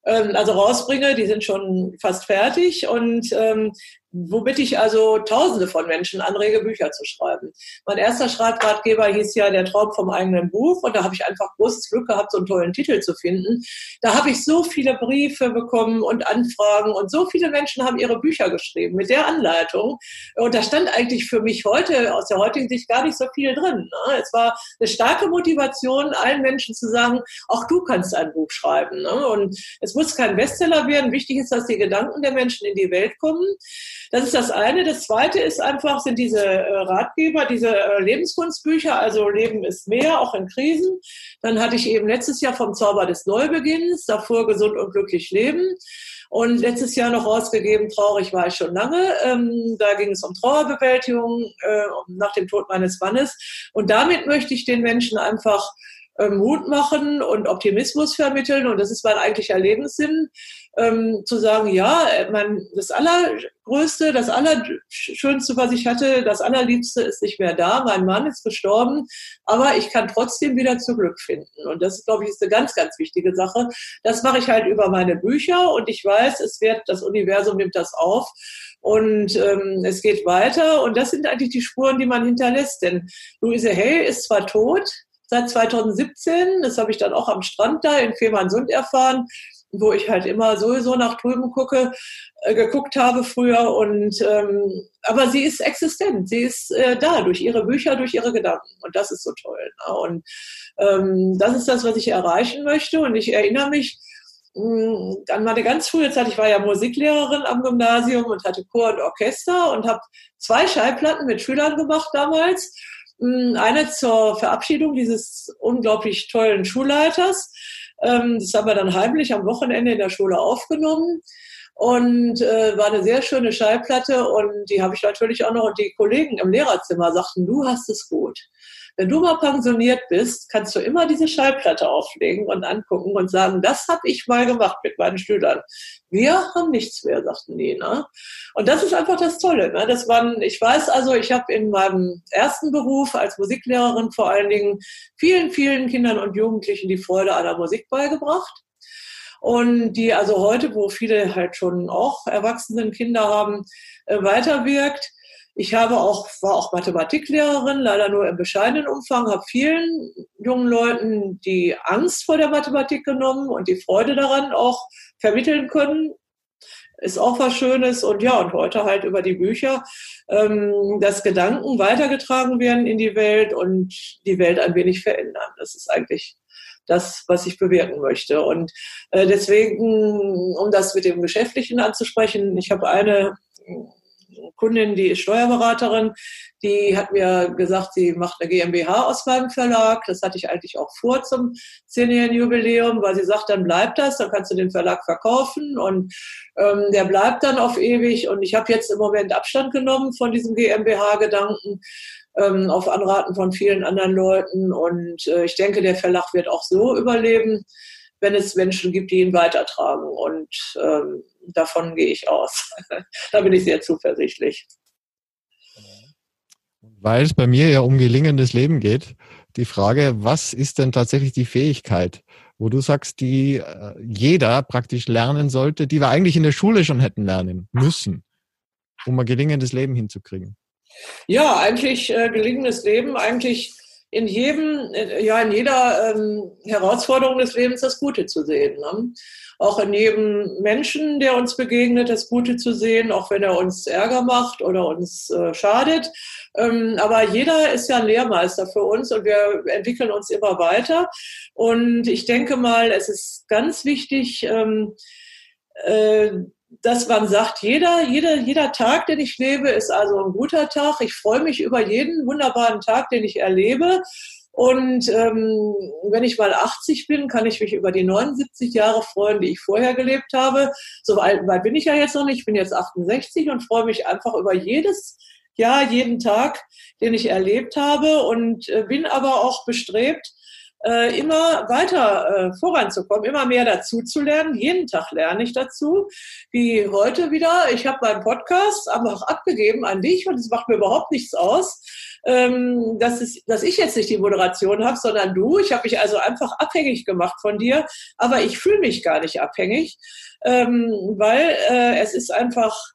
ähm, also rausbringe, die sind schon fast fertig und ähm, womit ich also Tausende von Menschen anrege, Bücher zu schreiben. Mein erster Schreibratgeber hieß ja Der Traum vom eigenen Buch und da habe ich einfach großes Glück gehabt, so einen tollen Titel zu finden. Da habe ich so viele Briefe bekommen und Anfragen und so viele Menschen haben ihre Bücher geschrieben mit der Anleitung. Und da stand eigentlich für mich heute, aus der heutigen Sicht, gar nicht so viel drin. Ne? Es war eine starke Motivation, allen Menschen zu sagen, auch du kannst ein Buch schreiben. Ne? Und es muss kein Bestseller werden. Wichtig ist, dass die Gedanken der Menschen in die Welt kommen. Das ist das eine. Das zweite ist einfach, sind diese äh, Ratgeber, diese äh, Lebenskunstbücher, also Leben ist mehr, auch in Krisen. Dann hatte ich eben letztes Jahr vom Zauber des Neubeginns, davor gesund und glücklich leben. Und letztes Jahr noch rausgegeben, traurig war ich schon lange. Ähm, da ging es um Trauerbewältigung äh, nach dem Tod meines Mannes. Und damit möchte ich den Menschen einfach ähm, Mut machen und Optimismus vermitteln. Und das ist mein eigentlicher Lebenssinn, ähm, zu sagen, ja, mein, das Allergrößte, das Allerschönste, was ich hatte, das Allerliebste ist nicht mehr da. Mein Mann ist gestorben, aber ich kann trotzdem wieder zu Glück finden. Und das, glaube ich, ist eine ganz, ganz wichtige Sache. Das mache ich halt über meine Bücher und ich weiß, es wird, das Universum nimmt das auf. Und ähm, es geht weiter. Und das sind eigentlich die Spuren, die man hinterlässt. Denn Louise Hay ist zwar tot, seit 2017. Das habe ich dann auch am Strand da in Fehmarnsund erfahren, wo ich halt immer sowieso nach drüben gucke, äh, geguckt habe früher. Und ähm, aber sie ist existent, sie ist äh, da durch ihre Bücher, durch ihre Gedanken. Und das ist so toll. Ne? Und ähm, das ist das, was ich erreichen möchte. Und ich erinnere mich, mm, an meine ganz frühe Zeit, ich war ja Musiklehrerin am Gymnasium und hatte Chor und Orchester und habe zwei Schallplatten mit Schülern gemacht damals. Hm, eine zur Verabschiedung dieses unglaublich tollen Schulleiters. Ähm, das haben wir dann heimlich am Wochenende in der Schule aufgenommen und äh, war eine sehr schöne Schallplatte und die habe ich natürlich auch noch und die Kollegen im Lehrerzimmer sagten, du hast es gut. Wenn du mal pensioniert bist, kannst du immer diese Schallplatte auflegen und angucken und sagen, das habe ich mal gemacht mit meinen Schülern. Wir haben nichts mehr, sagten die. Ne? Und das ist einfach das Tolle. Ne? Das waren, ich weiß also, ich habe in meinem ersten Beruf als Musiklehrerin vor allen Dingen vielen, vielen Kindern und Jugendlichen die Freude an der Musik beigebracht. Und die also heute, wo viele halt schon auch Erwachsenen Kinder haben, äh, weiterwirkt. Ich habe auch, war auch Mathematiklehrerin, leider nur im bescheidenen Umfang, habe vielen jungen Leuten die Angst vor der Mathematik genommen und die Freude daran auch vermitteln können. Ist auch was Schönes. Und ja, und heute halt über die Bücher, ähm, dass Gedanken weitergetragen werden in die Welt und die Welt ein wenig verändern. Das ist eigentlich das, was ich bewirken möchte. Und äh, deswegen, um das mit dem Geschäftlichen anzusprechen, ich habe eine Kundin, die ist Steuerberaterin, die hat mir gesagt, sie macht eine GmbH aus meinem Verlag. Das hatte ich eigentlich auch vor zum zehnjährigen Jubiläum, weil sie sagt, dann bleibt das, dann kannst du den Verlag verkaufen und ähm, der bleibt dann auf ewig. Und ich habe jetzt im Moment Abstand genommen von diesem GmbH-Gedanken ähm, auf Anraten von vielen anderen Leuten. Und äh, ich denke, der Verlag wird auch so überleben, wenn es Menschen gibt, die ihn weitertragen. Und ähm, davon gehe ich aus. da bin ich sehr zuversichtlich. Weil es bei mir ja um gelingendes Leben geht, die Frage, was ist denn tatsächlich die Fähigkeit, wo du sagst, die äh, jeder praktisch lernen sollte, die wir eigentlich in der Schule schon hätten lernen müssen, um ein gelingendes Leben hinzukriegen? Ja, eigentlich äh, gelingendes Leben, eigentlich in jedem, ja, in jeder ähm, Herausforderung des Lebens das Gute zu sehen. Ne? Auch in jedem Menschen, der uns begegnet, das Gute zu sehen, auch wenn er uns Ärger macht oder uns äh, schadet. Ähm, aber jeder ist ja ein Lehrmeister für uns und wir entwickeln uns immer weiter. Und ich denke mal, es ist ganz wichtig, ähm, äh, dass man sagt, jeder, jeder, jeder Tag, den ich lebe, ist also ein guter Tag. Ich freue mich über jeden wunderbaren Tag, den ich erlebe. Und ähm, wenn ich mal 80 bin, kann ich mich über die 79 Jahre freuen, die ich vorher gelebt habe. So weit, weit bin ich ja jetzt noch nicht. Ich bin jetzt 68 und freue mich einfach über jedes Jahr, jeden Tag, den ich erlebt habe und äh, bin aber auch bestrebt, äh, immer weiter äh, voranzukommen, immer mehr dazu zu lernen. Jeden Tag lerne ich dazu. Wie heute wieder. Ich habe meinen Podcast einfach abgegeben an dich und es macht mir überhaupt nichts aus, ähm, dass, es, dass ich jetzt nicht die Moderation habe, sondern du. Ich habe mich also einfach abhängig gemacht von dir, aber ich fühle mich gar nicht abhängig, ähm, weil äh, es ist einfach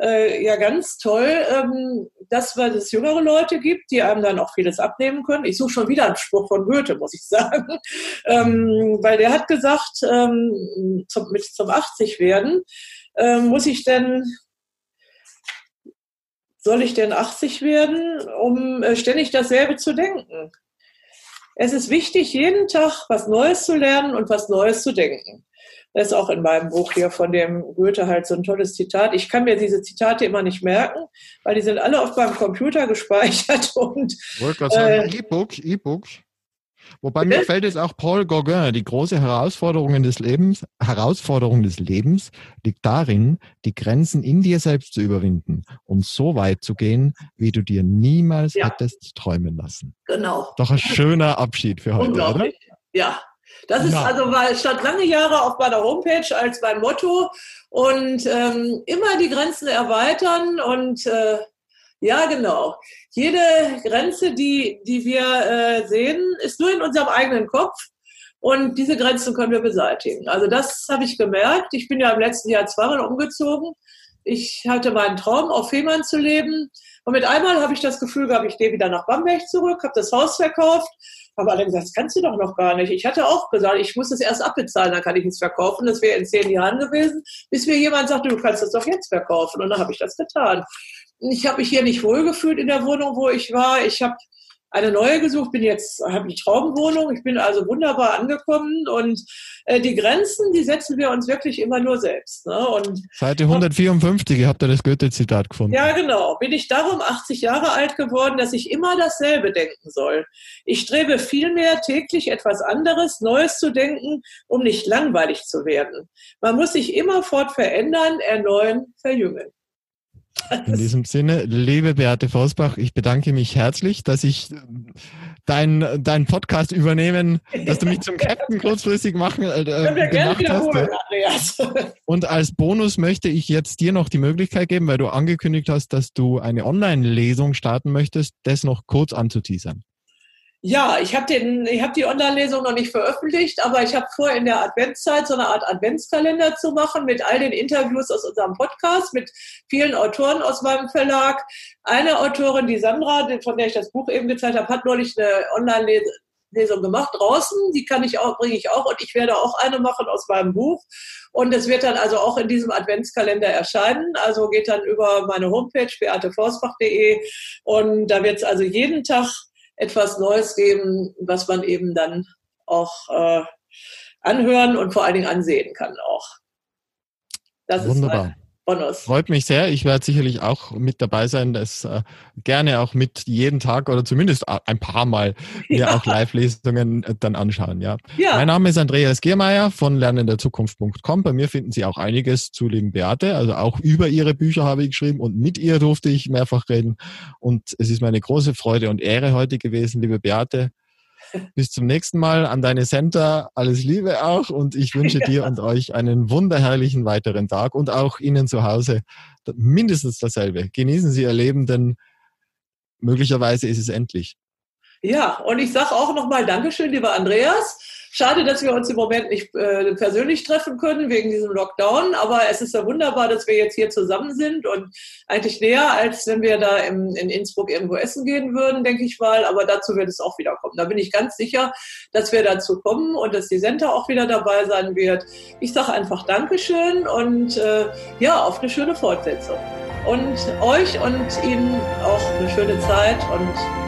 äh, ja ganz toll, ähm, dass es jüngere Leute gibt, die einem dann auch vieles abnehmen können. Ich suche schon wieder einen Spruch von Goethe, muss ich sagen, ähm, weil der hat gesagt, ähm, zum, mit zum 80 werden, ähm, muss ich denn soll ich denn 80 werden, um äh, ständig dasselbe zu denken? Es ist wichtig, jeden Tag was Neues zu lernen und was Neues zu denken. Das ist auch in meinem Buch hier von dem Goethe halt so ein tolles Zitat. Ich kann mir diese Zitate immer nicht merken, weil die sind alle auf meinem Computer gespeichert und äh, E-Books, E-Books. Wobei mir fällt es auch Paul Gauguin, die große Herausforderung des Lebens, Herausforderung des Lebens liegt darin, die Grenzen in dir selbst zu überwinden und so weit zu gehen, wie du dir niemals ja. hättest träumen lassen. Genau. Doch ein schöner Abschied für heute, oder? Ja, das ist ja. also, weil stand lange Jahre auf meiner Homepage als mein Motto und ähm, immer die Grenzen erweitern und äh, ja, genau. Jede Grenze, die, die wir äh, sehen, ist nur in unserem eigenen Kopf. Und diese Grenzen können wir beseitigen. Also das habe ich gemerkt. Ich bin ja im letzten Jahr zweimal umgezogen. Ich hatte meinen Traum, auf Fehmarn zu leben. Und mit einmal habe ich das Gefühl gehabt, ich gehe wieder nach Bamberg zurück, habe das Haus verkauft haben alle gesagt, das kannst du doch noch gar nicht. Ich hatte auch gesagt, ich muss es erst abbezahlen, dann kann ich es verkaufen. Das wäre in zehn Jahren gewesen, bis mir jemand sagte, du kannst es doch jetzt verkaufen. Und dann habe ich das getan. Ich habe mich hier nicht wohlgefühlt in der Wohnung, wo ich war. Ich habe eine neue gesucht, bin jetzt, habe die Traumwohnung, ich bin also wunderbar angekommen und äh, die Grenzen, die setzen wir uns wirklich immer nur selbst. Ne? Und, Seite 154 habt ihr das Goethe-Zitat gefunden. Ja, genau. Bin ich darum 80 Jahre alt geworden, dass ich immer dasselbe denken soll. Ich strebe vielmehr täglich etwas anderes, Neues zu denken, um nicht langweilig zu werden. Man muss sich immerfort verändern, erneuern, verjüngen. In diesem Sinne, liebe Beate Vosbach, ich bedanke mich herzlich, dass ich deinen dein Podcast übernehmen, dass du mich zum Captain kurzfristig machen äh, gemacht hast. Und als Bonus möchte ich jetzt dir noch die Möglichkeit geben, weil du angekündigt hast, dass du eine Online-Lesung starten möchtest, das noch kurz anzuteasern. Ja, ich habe hab die Online-Lesung noch nicht veröffentlicht, aber ich habe vor, in der Adventszeit so eine Art Adventskalender zu machen mit all den Interviews aus unserem Podcast, mit vielen Autoren aus meinem Verlag. Eine Autorin, die Sandra, von der ich das Buch eben gezeigt habe, hat neulich eine Online-Lesung gemacht draußen. Die kann ich auch, bringe ich auch und ich werde auch eine machen aus meinem Buch. Und es wird dann also auch in diesem Adventskalender erscheinen. Also geht dann über meine Homepage beateforstbach.de und da wird es also jeden Tag etwas Neues geben, was man eben dann auch äh, anhören und vor allen Dingen ansehen kann auch. Das Wunderbar. Bonus. Freut mich sehr. Ich werde sicherlich auch mit dabei sein, das äh, gerne auch mit jeden Tag oder zumindest ein paar Mal mir ja. auch Live-Lesungen äh, dann anschauen. Ja. ja. Mein Name ist Andreas Giermeier von lernenderzukunft.com. Bei mir finden Sie auch einiges zu lieben Beate. Also auch über ihre Bücher habe ich geschrieben und mit ihr durfte ich mehrfach reden. Und es ist meine große Freude und Ehre heute gewesen, liebe Beate, bis zum nächsten Mal an deine Center. Alles Liebe auch und ich wünsche dir und euch einen wunderherrlichen weiteren Tag und auch Ihnen zu Hause mindestens dasselbe. Genießen Sie Ihr Leben, denn möglicherweise ist es endlich. Ja, und ich sage auch nochmal Dankeschön, lieber Andreas. Schade, dass wir uns im Moment nicht äh, persönlich treffen können wegen diesem Lockdown, aber es ist ja wunderbar, dass wir jetzt hier zusammen sind und eigentlich näher, als wenn wir da im, in Innsbruck irgendwo essen gehen würden, denke ich mal. Aber dazu wird es auch wieder kommen. Da bin ich ganz sicher, dass wir dazu kommen und dass die Senta auch wieder dabei sein wird. Ich sage einfach Dankeschön und äh, ja, auf eine schöne Fortsetzung. Und euch und Ihnen auch eine schöne Zeit und